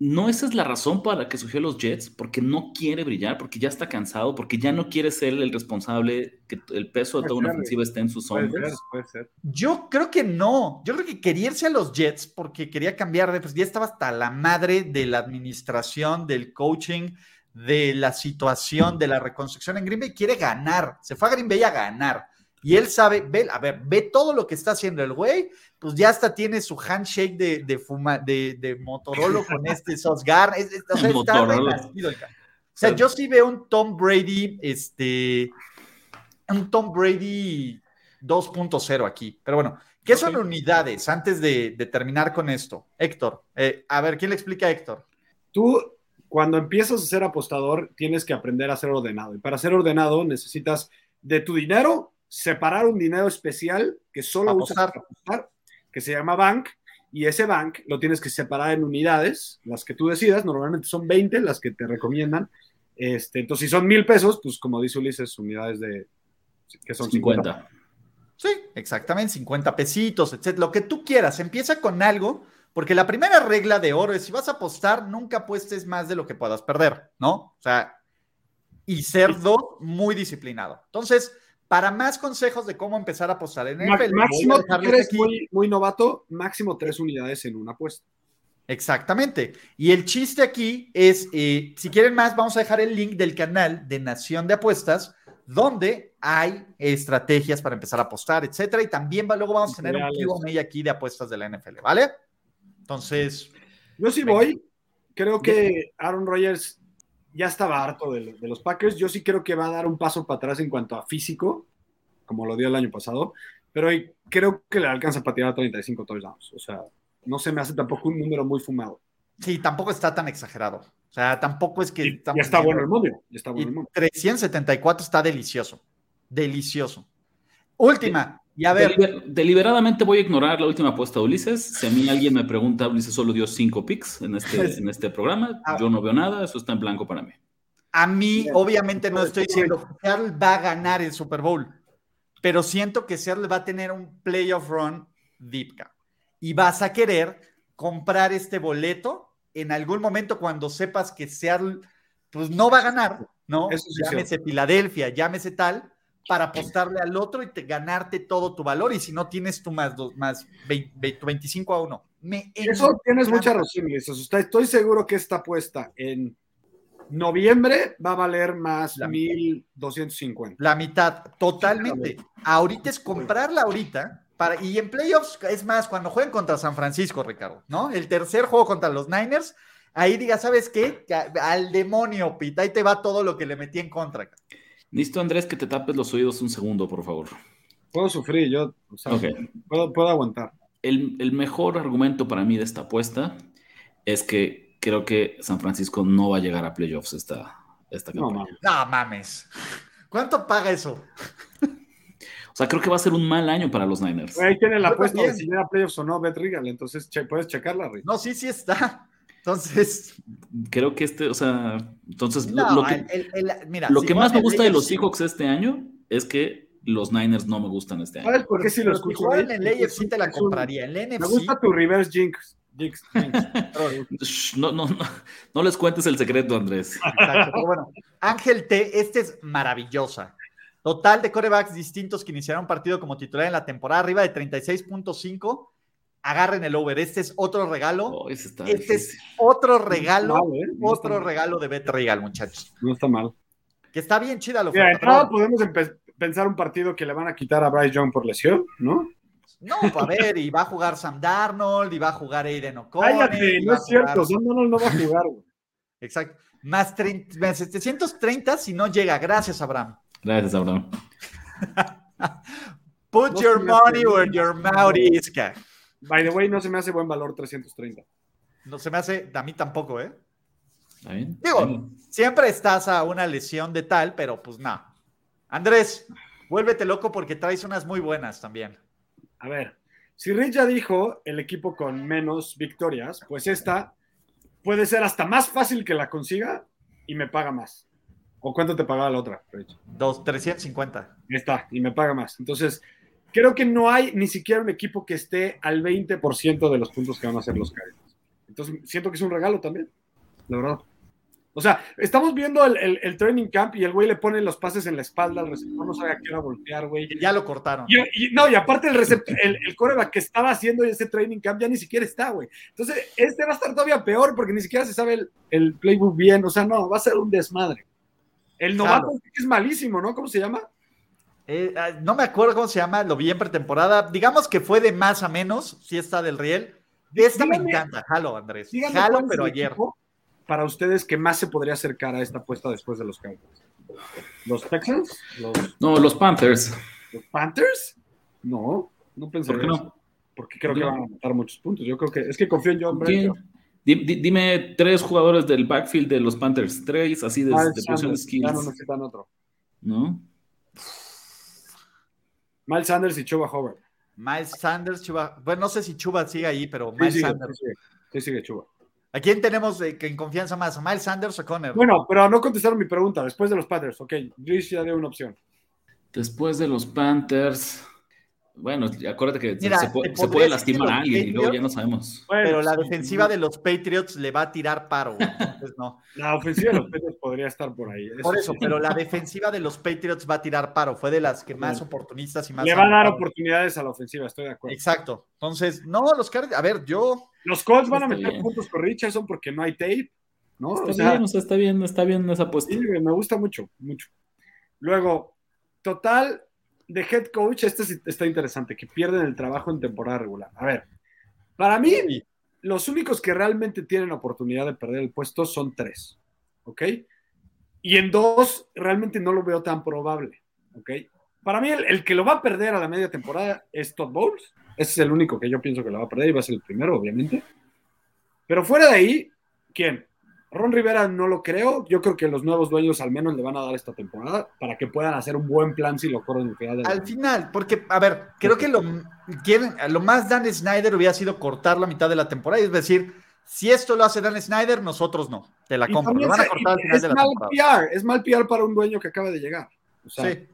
¿No esa es la razón para la que surgió los Jets? Porque no quiere brillar, porque ya está cansado, porque ya no quiere ser el responsable, que el peso de toda una Puede ofensiva esté en sus Puede hombros. ser, puede ser. Yo creo que no. Yo creo que quería irse a los Jets porque quería cambiar de. Pues ya estaba hasta la madre de la administración, del coaching, de la situación, de la reconstrucción en Green Bay. Quiere ganar. Se fue a Green Bay a ganar. Y él sabe, ve, a ver, ve todo lo que está haciendo el güey. Pues ya hasta tiene su handshake de, de, fuma, de, de Motorola con este *laughs* Sosgar. Es, es- o sea, está Motorola. renacido el ca- O sea, yo sí veo un Tom Brady, este, un Tom Brady 2.0 aquí. Pero bueno, ¿Qué son unidades antes de, terminar con esto? Héctor, eh, a ver, ¿quién le explica a Héctor? Tú, cuando empiezas a ser apostador, tienes que aprender a ser ordenado. Y para ser ordenado necesitas de tu dinero separar un dinero especial que solo usas para apostar, que se llama bank, y ese bank lo tienes que separar en unidades, las que tú decidas, normalmente son 20 las que te recomiendan. Este, entonces, si son mil pesos, pues como dice Ulises, unidades de que son 50. Sí, exactamente, 50 pesitos, etc. Lo que tú quieras, empieza con algo, porque la primera regla de oro es si vas a apostar, nunca apuestes más de lo que puedas perder, ¿no? O sea, y ser dos, muy disciplinado. Entonces, para más consejos de cómo empezar a apostar en NFL, máximo, muy, muy novato, máximo tres unidades en una apuesta. Exactamente. Y el chiste aquí es, eh, si quieren más, vamos a dejar el link del canal de Nación de Apuestas, donde hay estrategias para empezar a apostar, etcétera. Y también luego vamos a tener un Q&A aquí de apuestas de la NFL, ¿vale? Entonces. Yo sí voy. Creo que Aaron Rodgers ya estaba harto de, los Packers. Yo sí creo que va a dar un paso para atrás en cuanto a físico, como lo dio el año pasado, pero creo que le alcanza para tirar 35 touchdowns. O sea, no se me hace tampoco un número muy fumado. Sí, tampoco está tan exagerado. O sea, tampoco es que. ya está bueno el móvil. Ya está bueno el 374 está delicioso. Delicioso. Última. Y a ver. deliberadamente voy a ignorar la última apuesta de Ulises. Si a mí alguien me pregunta, Ulises solo dio cinco picks en este, *laughs* en este programa. Ah. Yo no veo nada, eso está en blanco para mí. A mí, obviamente, no estoy diciendo que Seattle va a ganar el Super Bowl, pero siento que Seattle va a tener un playoff run deep. Y vas a querer comprar este boleto en algún momento cuando sepas que Seattle pues no va a ganar, ¿no? llámese Filadelfia, llámese tal, para apostarle al otro y ganarte todo tu valor. Y si no tienes tú más, dos, más 25 a 1. Eso tienes mucha razón, Estoy seguro que esta apuesta en noviembre va a valer más la 1250. La mitad, totalmente. Ahorita es comprarla ahorita. Para, y en playoffs, es más, cuando jueguen contra San Francisco, Ricardo, ¿no? El tercer juego contra los Niners, ahí diga, ¿sabes qué? Al demonio, Pita, ahí te va todo lo que le metí en contra. Listo, Andrés, que te tapes los oídos un segundo, por favor. Puedo sufrir, yo puedo, aguantar. El, mejor argumento para mí de esta apuesta es que creo que San Francisco no va a llegar a playoffs esta, esta campaña. No, mames. ¿Cuánto paga eso? O sea, creo que va a ser un mal año para los Niners. Ahí tiene la apuesta de si llega a playoffs o no, Bet Regal. Entonces, puedes checarla, Rick. No, sí, sí está. Entonces. Creo que este, o sea, entonces lo, que, más me gusta de los Seahawks este año es que los Niners no me gustan este año. ¿Sabes por qué si los escucho? En el AFC te la compraría. En el NFC. Me gusta tu reverse jinx. *laughs* no, no, no, no les cuentes el secreto, Andrés. Exacto, pero bueno, Ángel T, este es maravillosa. Total de corebacks distintos que iniciaron partido como titular en la temporada, arriba de 36.5 agarren el over. Este es otro regalo. Oh, este es otro regalo. ¿eh? otro regalo de Bet Regal, muchachos. No está mal. Que está bien chida la oferta. podemos pensar un partido que le van a quitar a Bryce Young por lesión, ¿no? No, a ver, y va a jugar Sam Darnold, y va a jugar Aiden O'Connor. Cállate, no es cierto, Sam Darnold no va a jugar. Exacto. Más, 730 si no llega. Gracias, Abraham. Gracias, Abraham. *laughs* Put your money where your mouth is, By the way, no se me hace buen valor 330. No se me hace, a mí tampoco, ¿eh? Digo, siempre estás a una lesión de tal, pero pues no. Andrés, vuélvete loco porque traes unas muy buenas también. A ver, si Rich ya dijo el equipo con menos victorias, pues esta puede ser hasta más fácil que la consiga y me paga más. ¿O cuánto te pagaba la otra, Rich? Dos, 350. Está, y me paga más. Entonces, creo que no hay ni siquiera un equipo que esté al 20% de los puntos que van a hacer los Cardinals. Entonces, siento que es un regalo también, la verdad. O sea, estamos viendo el, training camp y el güey le pone los pases en la espalda al receptor, no sabe a qué hora voltear, güey. Ya lo cortaron. Y, no, y aparte el receptor, el, el coreback que estaba haciendo ese training camp ya ni siquiera está, güey. Entonces, este va a estar todavía peor porque ni siquiera se sabe el, playbook bien. O sea, no, va a ser un desmadre. El novato es malísimo, ¿no? ¿Cómo se llama? Eh, ah, no me acuerdo cómo se llama, lo vi en pretemporada. Digamos que fue de más a menos, si está del riel. De esta me encanta, jalo, Andrés. Jalo, pero ayer. Para ustedes, ¿qué más se podría acercar a esta apuesta después de los Cowboys? ¿Los Texans? No, los Panthers. ¿Los Panthers? No, no pensé. ¿Por qué no? porque creo que van a anotar muchos puntos. Yo creo que es que confío en John Brown. Dime tres jugadores del backfield de los Panthers, tres así de, de posición de skills. no necesitan otro. ¿No? Miles Sanders y Chuba Howard. Miles Sanders, Chuba. Bueno, no sé si Chuba sigue ahí, pero Miles sí, sigue, Sanders. Sí, sigue, sí, sigue Chuba. ¿A quién tenemos eh, en confianza más? ¿A Miles Sanders o Conner? Bueno, pero no contestaron mi pregunta. Después de los Panthers, ok. Luis ya dio una opción. Después de los Panthers. Bueno, acuérdate que Mira, se, puede, se lastimar a alguien y luego Patriots- ya no sabemos. Bueno, pero la sí, defensiva de los Patriots le va a tirar paro. *laughs* Entonces, no. La ofensiva de los Panthers podría estar por ahí. Por eso, sí. pero la defensiva de los Patriots va a tirar paro. Fue de las que más oportunistas y más. Le va a dar oportunidades a la ofensiva, estoy de acuerdo. Exacto. Entonces, no, los Cardinals. A ver, yo. Los Colts van a meter bien. puntos con Richardson porque no hay tape, ¿no? Está o sea, bien, o sea, está bien, está bien esa apuesta. sí, me gusta mucho, mucho. Luego, total de head coach, este está interesante, que pierden el trabajo en temporada regular. A ver, para mí, los únicos que realmente tienen oportunidad de perder el puesto son tres, ¿ok? Y en dos, realmente no lo veo tan probable, ¿ok? Para mí, el, el que lo va a perder a la media temporada es Todd Bowles. Ese es el único que yo pienso que lo va a perder y va a ser el primero, obviamente. Pero fuera de ahí, ¿quién? Ron Rivera no lo creo. Yo creo que los nuevos dueños al menos le van a dar esta temporada para que puedan hacer un buen plan si lo corren en final Al final, porque, a ver, creo que lo, quieren, lo más Dan Snyder hubiera sido cortar la mitad de la temporada. Es decir, si esto lo hace Dan Snyder, nosotros no. Te la compro. también Lo van a se- cortar al y final es de la mal temporada. PR, es mal PR para un dueño que acaba de llegar. O sea, Sí.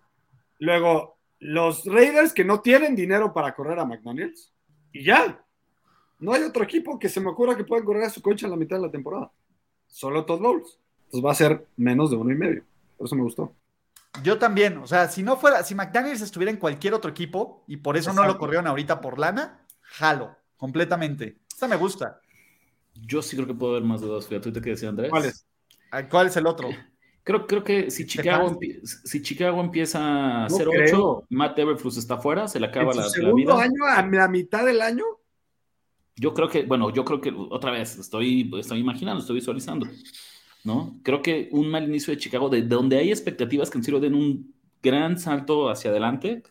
Luego, los Raiders que no tienen dinero para correr a McDaniels. Y ya. No hay otro equipo que se me ocurra que pueda correr a su coche en la mitad de la temporada. Solo Todd Bowles. Entonces va a ser menos de uno y medio. Por eso me gustó. Yo también, o sea, si no fuera, si McDaniels estuviera en cualquier otro equipo y por eso no lo corrieron ahorita por lana, jalo, completamente. Esta me gusta. Yo sí creo que puedo ver más de dos. Fíjate, que decía Andrés. ¿Cuál es? Ah, ¿Cuál es el otro? Creo, creo que si Chicago, Stefanski. empie- si Chicago empieza No 0-8, creo. Matt Everflus está fuera, se le acaba ¿En su la, la segundo vida. año, a la mitad del año? Yo creo que, bueno, yo creo que otra vez estoy, estoy imaginando, estoy visualizando, ¿no? Creo que un mal inicio de Chicago, de, de donde hay expectativas que en serio den un gran salto hacia adelante,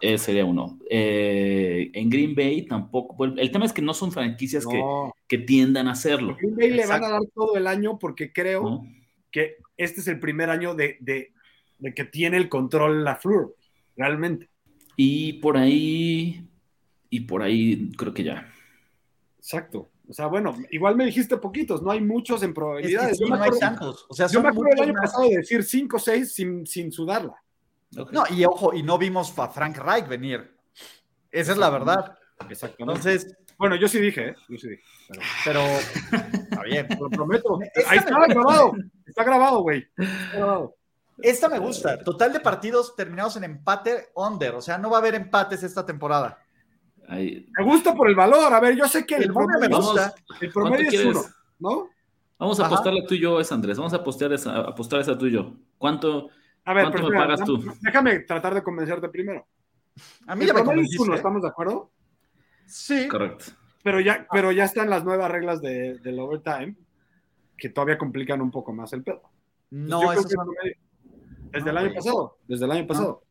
eh, sería uno. Eh, en Green Bay tampoco. el tema es que no son franquicias que, No. que tiendan a hacerlo, Green Bay le van Exacto. a dar todo el año porque creo ¿no? que este es el primer año de, de- de que tiene el control la Fleur, realmente. Y por ahí, y por ahí creo que ya. Exacto. O sea, bueno, igual me dijiste poquitos, no hay muchos en Es que probabilidades. sí, yo me no hay tantos. O sea, yo me acuerdo el año más. pasado de decir 5 o 6 sin, sin sudarla. No, y ojo, y no vimos a Frank Reich venir. Esa es la verdad. Exactamente. Entonces, bueno, yo sí dije, ¿eh? Yo sí dije. Pero, pero está bien. lo prometo. *laughs* Ahí está grabado. Está grabado, güey. Está grabado. Esta me gusta. Total de partidos terminados en empate under. O sea, no va a haber empates esta temporada. Ahí- Me gusta por el valor. A ver, yo sé que el, me promedio, Vamos, gusta. el ¿cuánto promedio es quieres? uno, ¿no? Vamos a Ajá. apostarle tú y yo esa, Andrés. Vamos a apostar esa, a apostar esa tú y yo. ¿Cuánto? A ver, ¿Cuánto pero me pagas tú? Déjame tratar de convencerte primero. A mí El ya me promedio es convenciste. uno. ¿estamos de acuerdo? Sí. Correcto. Pero ya, pero ya están las nuevas reglas de, del overtime que todavía complican un poco más el pedo. No, son- promedio- Desde No, el año güey. pasado. Desde el año pasado.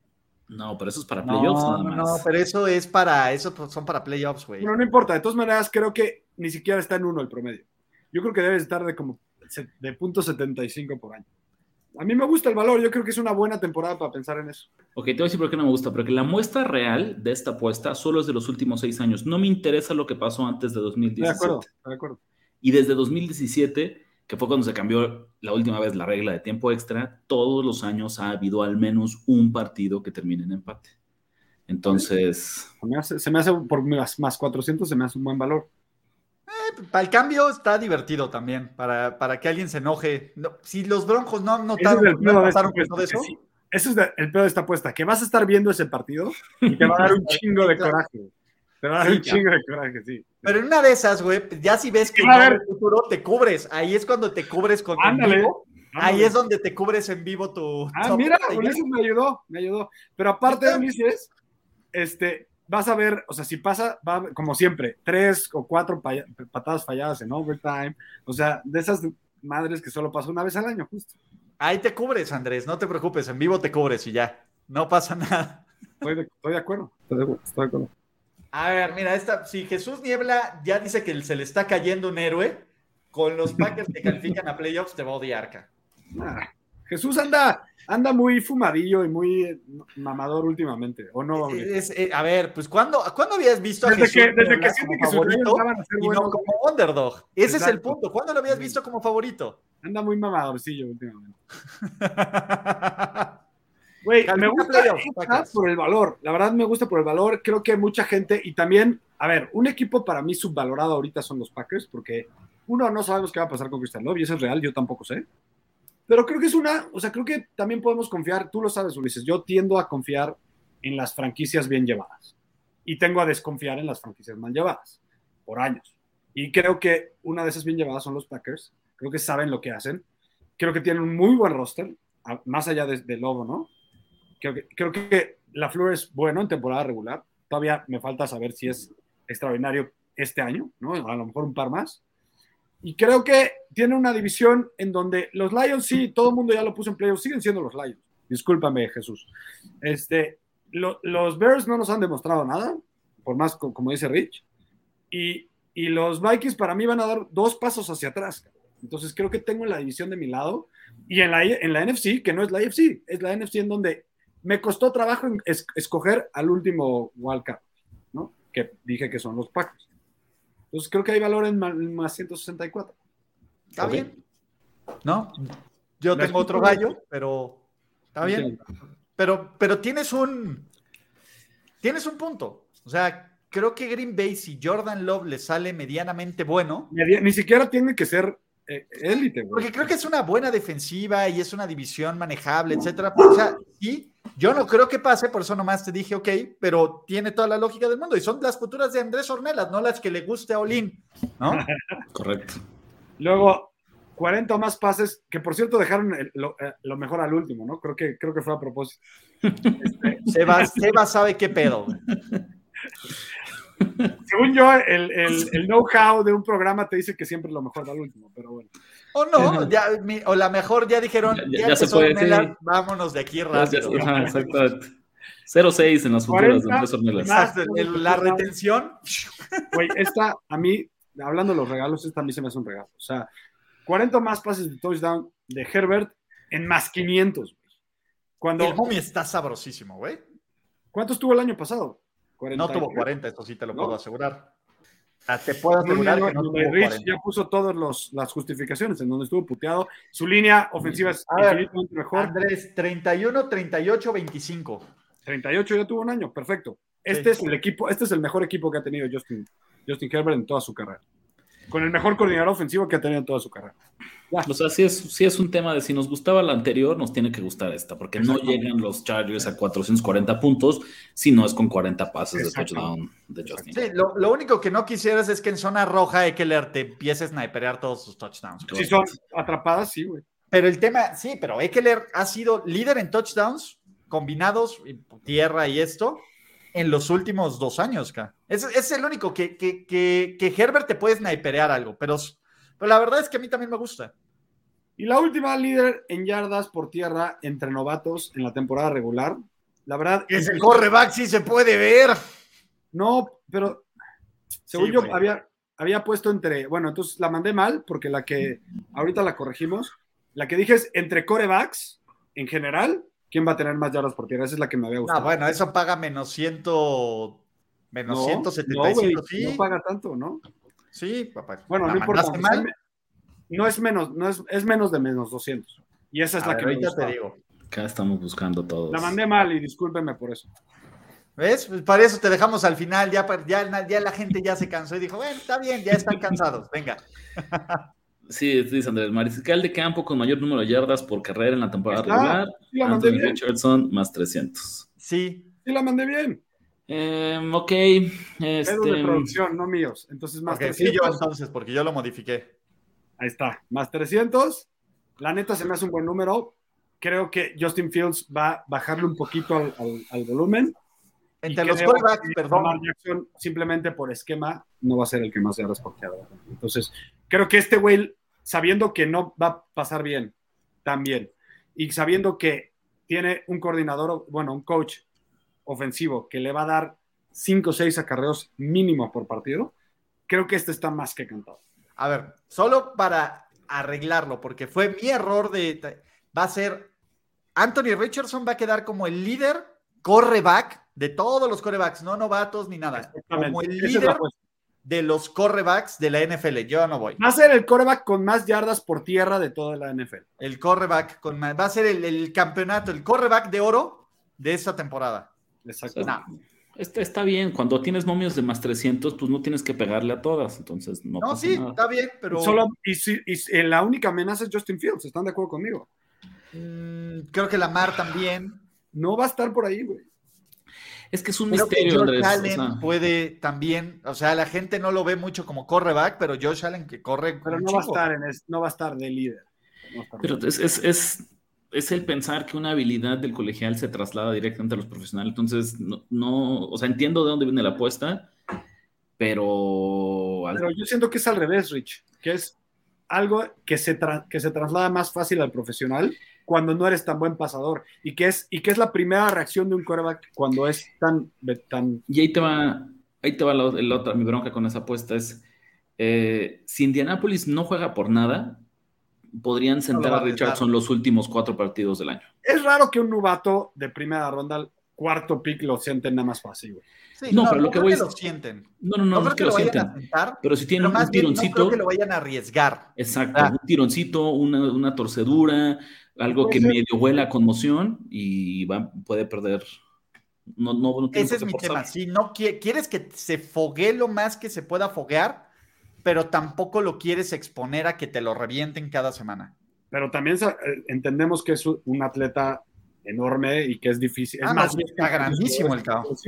No, pero eso es para playoffs No, nada no, más. no, pero eso es para, eso pues, son para playoffs, güey. Bueno, no importa. De todas maneras, creo que ni siquiera está en uno el promedio. Yo creo que debe estar de como de punto 75 por año. A mí me gusta el valor. Yo creo que es una buena temporada para pensar en eso. Ok, te voy a decir por qué no me gusta. Porque la muestra real de esta apuesta solo es de los últimos seis años. No me interesa lo que pasó antes de Estoy 2017. de acuerdo. De acuerdo. Y desde 2017, que fue cuando se cambió la última vez la regla de tiempo extra, todos los años ha habido al menos un partido que termine en empate. Entonces, Se me hace, se me hace por más, más 400, se me hace un buen valor. Para el cambio está divertido también, para, para que alguien se enoje. No, si los Broncos no han notado, no de todo apuesta, eso, sí. Ese es de- el pedo de esta apuesta, que vas a estar viendo ese partido y te va a dar un *laughs* chingo de coraje. Te va a dar Sí, un chingo de coraje, sí. Pero en una de esas, güey, ya si ves que no, en el futuro te cubres. Ahí es cuando te cubres con Ándale. vivo. Ahí es donde te cubres en vivo tu. Ah, tu mira, ya. Ulises me ayudó, me ayudó. Pero aparte de Ulises, este, vas a ver, o sea, si pasa, va, como siempre, tres o cuatro patadas falladas en overtime, o sea, de esas madres que solo pasa una vez al año, justo. Ahí te cubres, Andrés, no te preocupes, en vivo te cubres y ya. No pasa *laughs* nada. Estoy de, estoy de acuerdo. Estoy de, estoy de acuerdo. A ver, mira, esta, si Jesús Niebla ya dice que se le está cayendo un héroe, con los Packers que califican a playoffs te va a odiar. Ah, Jesús anda, anda muy fumadillo y muy eh, mamador últimamente, ¿o no? Es- eh, a ver, pues ¿cuándo, ¿cuándo habías visto a Desde Jesús que- desde que siente como que favorito y no como underdog? Ese es el punto. ¿Cuándo lo habías visto como favorito? Anda muy mamadorcillo últimamente. *laughs* Güey, me gusta esta por el valor. La verdad me gusta por el valor. Creo que mucha gente, y también, a ver, un equipo para mí subvalorado ahorita son los Packers, porque uno, no sabemos qué va a pasar con Christian Love, y eso es real, yo tampoco sé. Pero creo que es una, o sea, creo que también podemos confiar, tú lo sabes, Ulises, yo tiendo a confiar en las franquicias bien llevadas. Y tengo a desconfiar en las franquicias mal llevadas, por años. Y creo que una de esas bien llevadas son los Packers. Creo que saben lo que hacen. Creo que tienen un muy buen roster, más allá de, de Lobo, ¿no? Creo que, creo que la Flor es bueno en temporada regular. Todavía me falta saber si es extraordinario este año, ¿no? A lo mejor un par más. Y creo que tiene una división en donde los Lions, sí, todo el mundo ya lo puso en playoffs, siguen siendo los Lions. Discúlpame, Jesús. Este, lo- los Bears no nos han demostrado nada, por más co- como dice Rich. Y, y los Vikings para mí van a dar dos pasos hacia atrás. Entonces creo que tengo la división de mi lado. Y en la, en la NFC, que no es la AFC, es la NFC en donde me costó trabajo en es- escoger al último wildcard, ¿no? Que dije que son los Packers. Entonces creo que hay valor en ma- en más 164. Está bien. ¿No? Yo tengo otro gallo, pero está bien. Sí. Pero, pero tienes un. Tienes un punto. O sea, creo que Green Bay, si Jordan Love le sale medianamente bueno, Ni, ni siquiera tiene que ser élite, güey. porque creo que es una buena defensiva y es una división manejable, etcétera. O sea, sí, yo no creo que pase, por eso nomás te dije, ok, pero tiene toda la lógica del mundo. Y son las futuras de Andrés Ornelas, no las que le guste a Olin, ¿no? *laughs* Correcto. Luego, 40 o más pases, que por cierto dejaron el- lo, eh, lo mejor al último, ¿no? Creo que, creo que fue a propósito. *laughs* Seba, Seba sabe qué pedo. *laughs* Según yo, el, el- el know-how de un programa te dice que siempre lo mejor va al último, pero bueno. O no, ya, mi- o la mejor ya dijeron, Ya- ya, ya- ya se puede, Ornelas, sí. vámonos de aquí rápido. Ajá, exactamente. 0-6 en las futuras de 40 Andrés Ornelas. más. El- la retención. Güey, esta, a mí, hablando de los regalos, esta a mí se me hace un regalo. O sea, 40 más pases de touchdown de Herbert en más 500. güey. Cuando, El mommy está sabrosísimo, güey. ¿Cuántos tuvo el año pasado? No 40 tuvo y- 40, eso sí te lo ¿No? puedo asegurar. Te puedo asegurar no, que no no, tuvo Rich 40. ya puso todas las justificaciones en donde estuvo puteado. Su línea ofensiva es A ver, mejor. Andrés, 31, 38, 25. 38 ya tuvo un año, perfecto. Este es el equipo, este es el mejor equipo que ha tenido Justin, Justin Herbert en toda su carrera. Con el mejor coordinador ofensivo que ha tenido en toda su carrera. O sea, sí es, sí es un tema de si nos gustaba la anterior, nos tiene que gustar esta, porque no llegan los Chargers a 440 puntos si no es con 40 pases de touchdown de Justin. Sí, lo, lo único que no quisieras es que en zona roja Eckler te empiece a snipear todos sus touchdowns. Si son atrapadas, sí, güey. Pero el tema, sí, pero Eckler ha sido líder en touchdowns combinados, tierra y esto, en los últimos dos años. Es, es el único que, que, que, que Herbert te puede sniperear algo, pero, pero la verdad es que a mí también me gusta. Y la última líder en yardas por tierra entre novatos en la temporada regular. La verdad, Ese correback sí se puede ver. no, pero según Sí, yo había, había puesto entre, bueno, entonces la mandé mal porque la que ahorita la corregimos, la que dije es entre corebacks en general, ¿quién va a tener más yardas por tierra? Esa es la que me había Ah, gustado. bueno, eso paga menos ciento, menos No, 175, no, sí. no paga tanto, ¿no? Sí, papá. Bueno, ¿La no importa. mal? me- No es menos, no es, es menos de menos 200. Y esa es A la ver, que me ahorita gustaba. te digo. Acá estamos buscando todos. La mandé mal y discúlpenme por eso. ¿Ves? Pues para eso te dejamos al final, ya, ya, ya la gente ya se cansó y dijo, bueno, está bien, ya están cansados, venga. *laughs* Sí, dice Andrés. Mariscal de campo con mayor número de yardas por carrera en la temporada Está. regular. Sí, la mandé Anthony bien. Richardson más 300. Sí, Sí, la mandé bien. Eh, ok. Pedos Este, de producción, no míos. Entonces, más ok, sí 300. yo entonces, porque yo lo modifiqué. Ahí está, más 300. La neta se me hace un buen número. Creo que Justin Fields va a bajarle un poquito al, al- al volumen. Entre los quarterbacks, perdón, Jackson, simplemente por esquema, no va a ser el que más yardas por tierra. Entonces, creo que este güey, sabiendo que no va a pasar bien, también, y sabiendo que tiene un coordinador, bueno, un coach ofensivo que le va a dar 5 o 6 acarreos mínimo por partido, creo que este está más que cantado. A ver, solo para arreglarlo, porque fue mi error de... Va a ser... Anthony Richardson va a quedar como el líder correback de todos los corebacks, no novatos ni nada. Como el líder de los corebacks de la NFL. Yo no voy. Va a ser el coreback con más yardas por tierra de toda la NFL. El coreback con más. Va a ser el, campeonato, el coreback de oro de esta temporada. Exacto. Está, está, bien, cuando tienes momios de más 300, pues no tienes que pegarle a todas, entonces no. No, sí, está bien, pero. Solo, y, y, la única amenaza es Justin Fields, ¿están de acuerdo conmigo? Mm, creo que Lamar también. No va a estar por ahí, güey. Es que es un misterio, Andrés. Allen puede también, o sea, la gente no lo ve mucho como correback, pero Josh Allen que corre. Pero no va, a estar en no va a estar de líder. pero es, es, es, es, el pensar que una habilidad del colegial se traslada directamente a los profesionales. Entonces, no, no o sea, entiendo de dónde viene la apuesta, pero. Pero yo siento que es al revés, Rich, que es algo que se, que se traslada más fácil al profesional cuando no eres tan buen pasador y que es, y que es la primera reacción de un quarterback cuando es tan, tan... Y ahí te va, ahí te va la, otra, mi bronca con esa apuesta es, eh, si Indianapolis no juega por nada, podrían sentar a Richardson los últimos cuatro partidos del año. Es raro que un novato de primera ronda, cuarto pick, lo sienten nada más fácil, no, pero lo que voy a lo sienten. No, no, no, no, es que, lo, sienten. pero si tienen un tironcito. No creo que lo vayan a arriesgar. Exacto, ah. un tironcito, una, una torcedura, algo que medio huela a conmoción y va, puede perder. No, no, Ese es mi tema. Si no quieres que se fogue lo más que se pueda foguear, pero tampoco lo quieres exponer a que te lo revienten cada semana. Pero también eh, entendemos que es un atleta enorme y que es difícil. Es ah, más, está grandísimo el caos.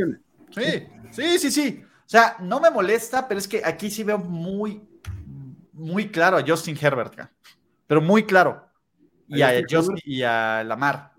Sí, sí, sí, sí. O sea, no me molesta, pero es que aquí sí veo muy, muy claro a Justin Herbert, pero muy claro y a, Justin, y a Lamar.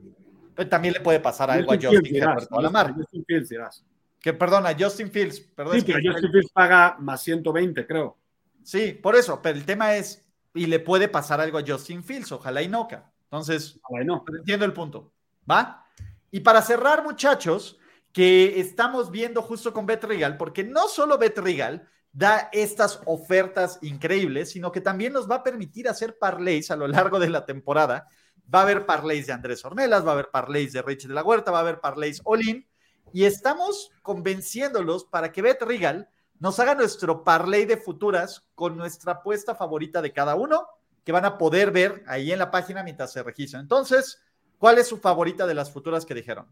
Pero también le puede pasar algo a Justin Herbert o a Lamar. Justin Fields. Que perdona, Justin Fields. Perdón, sí, pero Justin Fields paga más 120, creo. Sí, por eso. Pero el tema es, y le puede pasar algo a Justin Fields, ojalá y no. Entonces, no. entiendo el punto. ¿Va? Y para cerrar, muchachos, que estamos viendo justo con Bet Regal, porque no solo Bet Regal da estas ofertas increíbles, sino que también nos va a permitir hacer parlays a lo largo de la temporada. Va a haber parlays de Andrés Ornelas, va a haber parlays de Rich de la Huerta, va a haber parlays Olin, y estamos convenciéndolos para que Bet Regal nos haga nuestro parlay de futuras con nuestra apuesta favorita de cada uno, que van a poder ver ahí en la página mientras se registran. Entonces, ¿cuál es su favorita de las futuras que dijeron?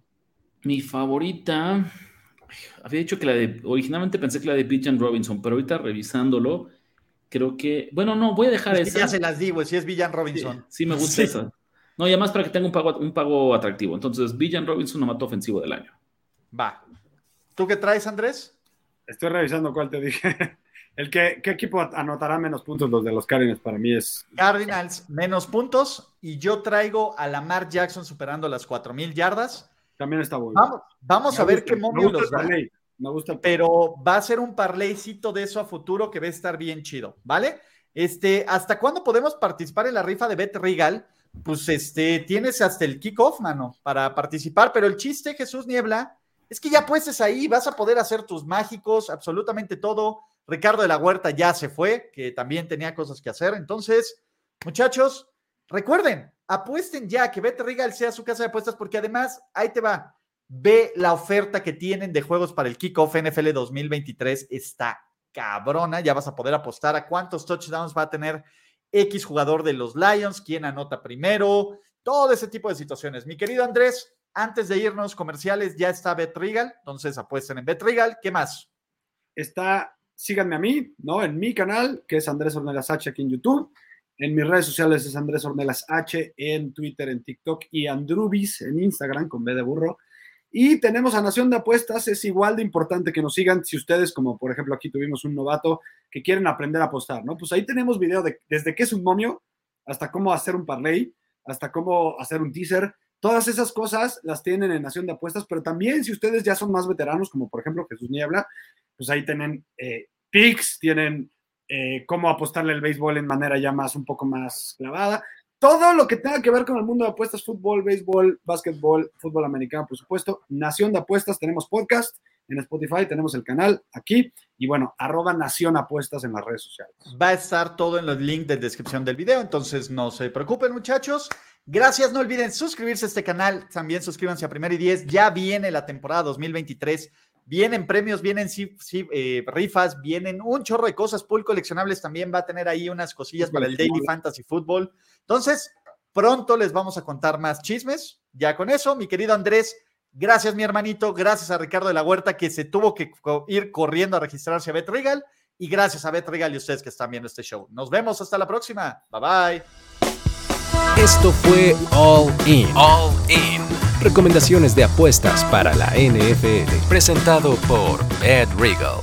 Mi favorita, había dicho que la de, originalmente pensé que la de Villan Robinson, pero ahorita revisándolo, creo que, bueno, no, voy a dejar esa. Ya se las digo, si es Villan Robinson. Sí, me gusta esa. No, y además para que tenga un pago, un pago atractivo. Entonces, Villan Robinson, novato ofensivo del año. Va. ¿Tú qué traes, Andrés? Estoy revisando cuál te dije. *laughs* El que, ¿Qué equipo anotará menos puntos? Los de los Cardinals para mí es. Cardinals, menos puntos. Y yo traigo a Lamar Jackson superando las 4.000 yardas. También está bueno. Vamos, a ver qué momio los da. Me gusta pero va a ser un parleycito de eso a futuro que va a estar bien chido, ¿vale? Este, ¿hasta cuándo podemos participar en la rifa de Bet Regal? Pues este, tienes hasta el kickoff, mano, para participar, pero el chiste, Jesús Niebla, es que ya puestes ahí, vas a poder hacer tus mágicos, absolutamente todo. Ricardo de la Huerta ya se fue, que también tenía cosas que hacer. Entonces, muchachos, recuerden, apuesten ya que Bet Regal sea su casa de apuestas, porque además, ahí te va, ve la oferta que tienen de juegos para el Kickoff NFL 2023, está cabrona, ya vas a poder apostar a cuántos touchdowns va a tener X jugador de los Lions, quién anota primero, todo ese tipo de situaciones. Mi querido Andrés, antes de irnos comerciales, ya está Bet Regal, entonces apuesten en Bet Regal, ¿qué más? Está, síganme a mí, ¿no? En mi canal, que es Andrés Ornelas H aquí en YouTube en mis redes sociales es Andrés Ornelas H, en Twitter, en TikTok y Andrubis en Instagram con B de burro. Y tenemos a Nación de Apuestas, es igual de importante que nos sigan si ustedes, como por ejemplo aquí tuvimos un novato que quieren aprender a apostar, ¿no? Pues ahí tenemos video de desde qué es un momio hasta cómo hacer un parlay, hasta cómo hacer un teaser. Todas esas cosas las tienen en Nación de Apuestas, pero también si ustedes ya son más veteranos, como por ejemplo Jesús Niebla, pues ahí tienen eh, picks, tienen eh, cómo apostarle el béisbol en manera ya más, un poco más clavada. Todo lo que tenga que ver con el mundo de apuestas, fútbol, béisbol, básquetbol, fútbol americano, por supuesto. Nación de Apuestas, tenemos podcast, en Spotify, tenemos el canal aquí y bueno, arroba Nación Apuestas en las redes sociales. Va a estar todo en los links de descripción del video, entonces no se preocupen muchachos. Gracias, no olviden suscribirse a este canal, también suscríbanse a Primer y Diez, ya viene la temporada 2023, vienen premios, vienen eh, rifas, vienen un chorro de cosas, pool coleccionables también va a tener ahí unas cosillas para el Daily Fantasy Football. Entonces, pronto les vamos a contar más chismes. Ya con eso, mi querido Andrés, Gracias, mi hermanito. Gracias a Ricardo de la Huerta, que se tuvo que ir corriendo a registrarse a Bet Regal. Y gracias a Bet Regal y ustedes que están viendo este show. Nos vemos hasta la próxima. Bye bye. Esto fue All In. All In. Recomendaciones de apuestas para la NFL. Presentado por Bet Regal.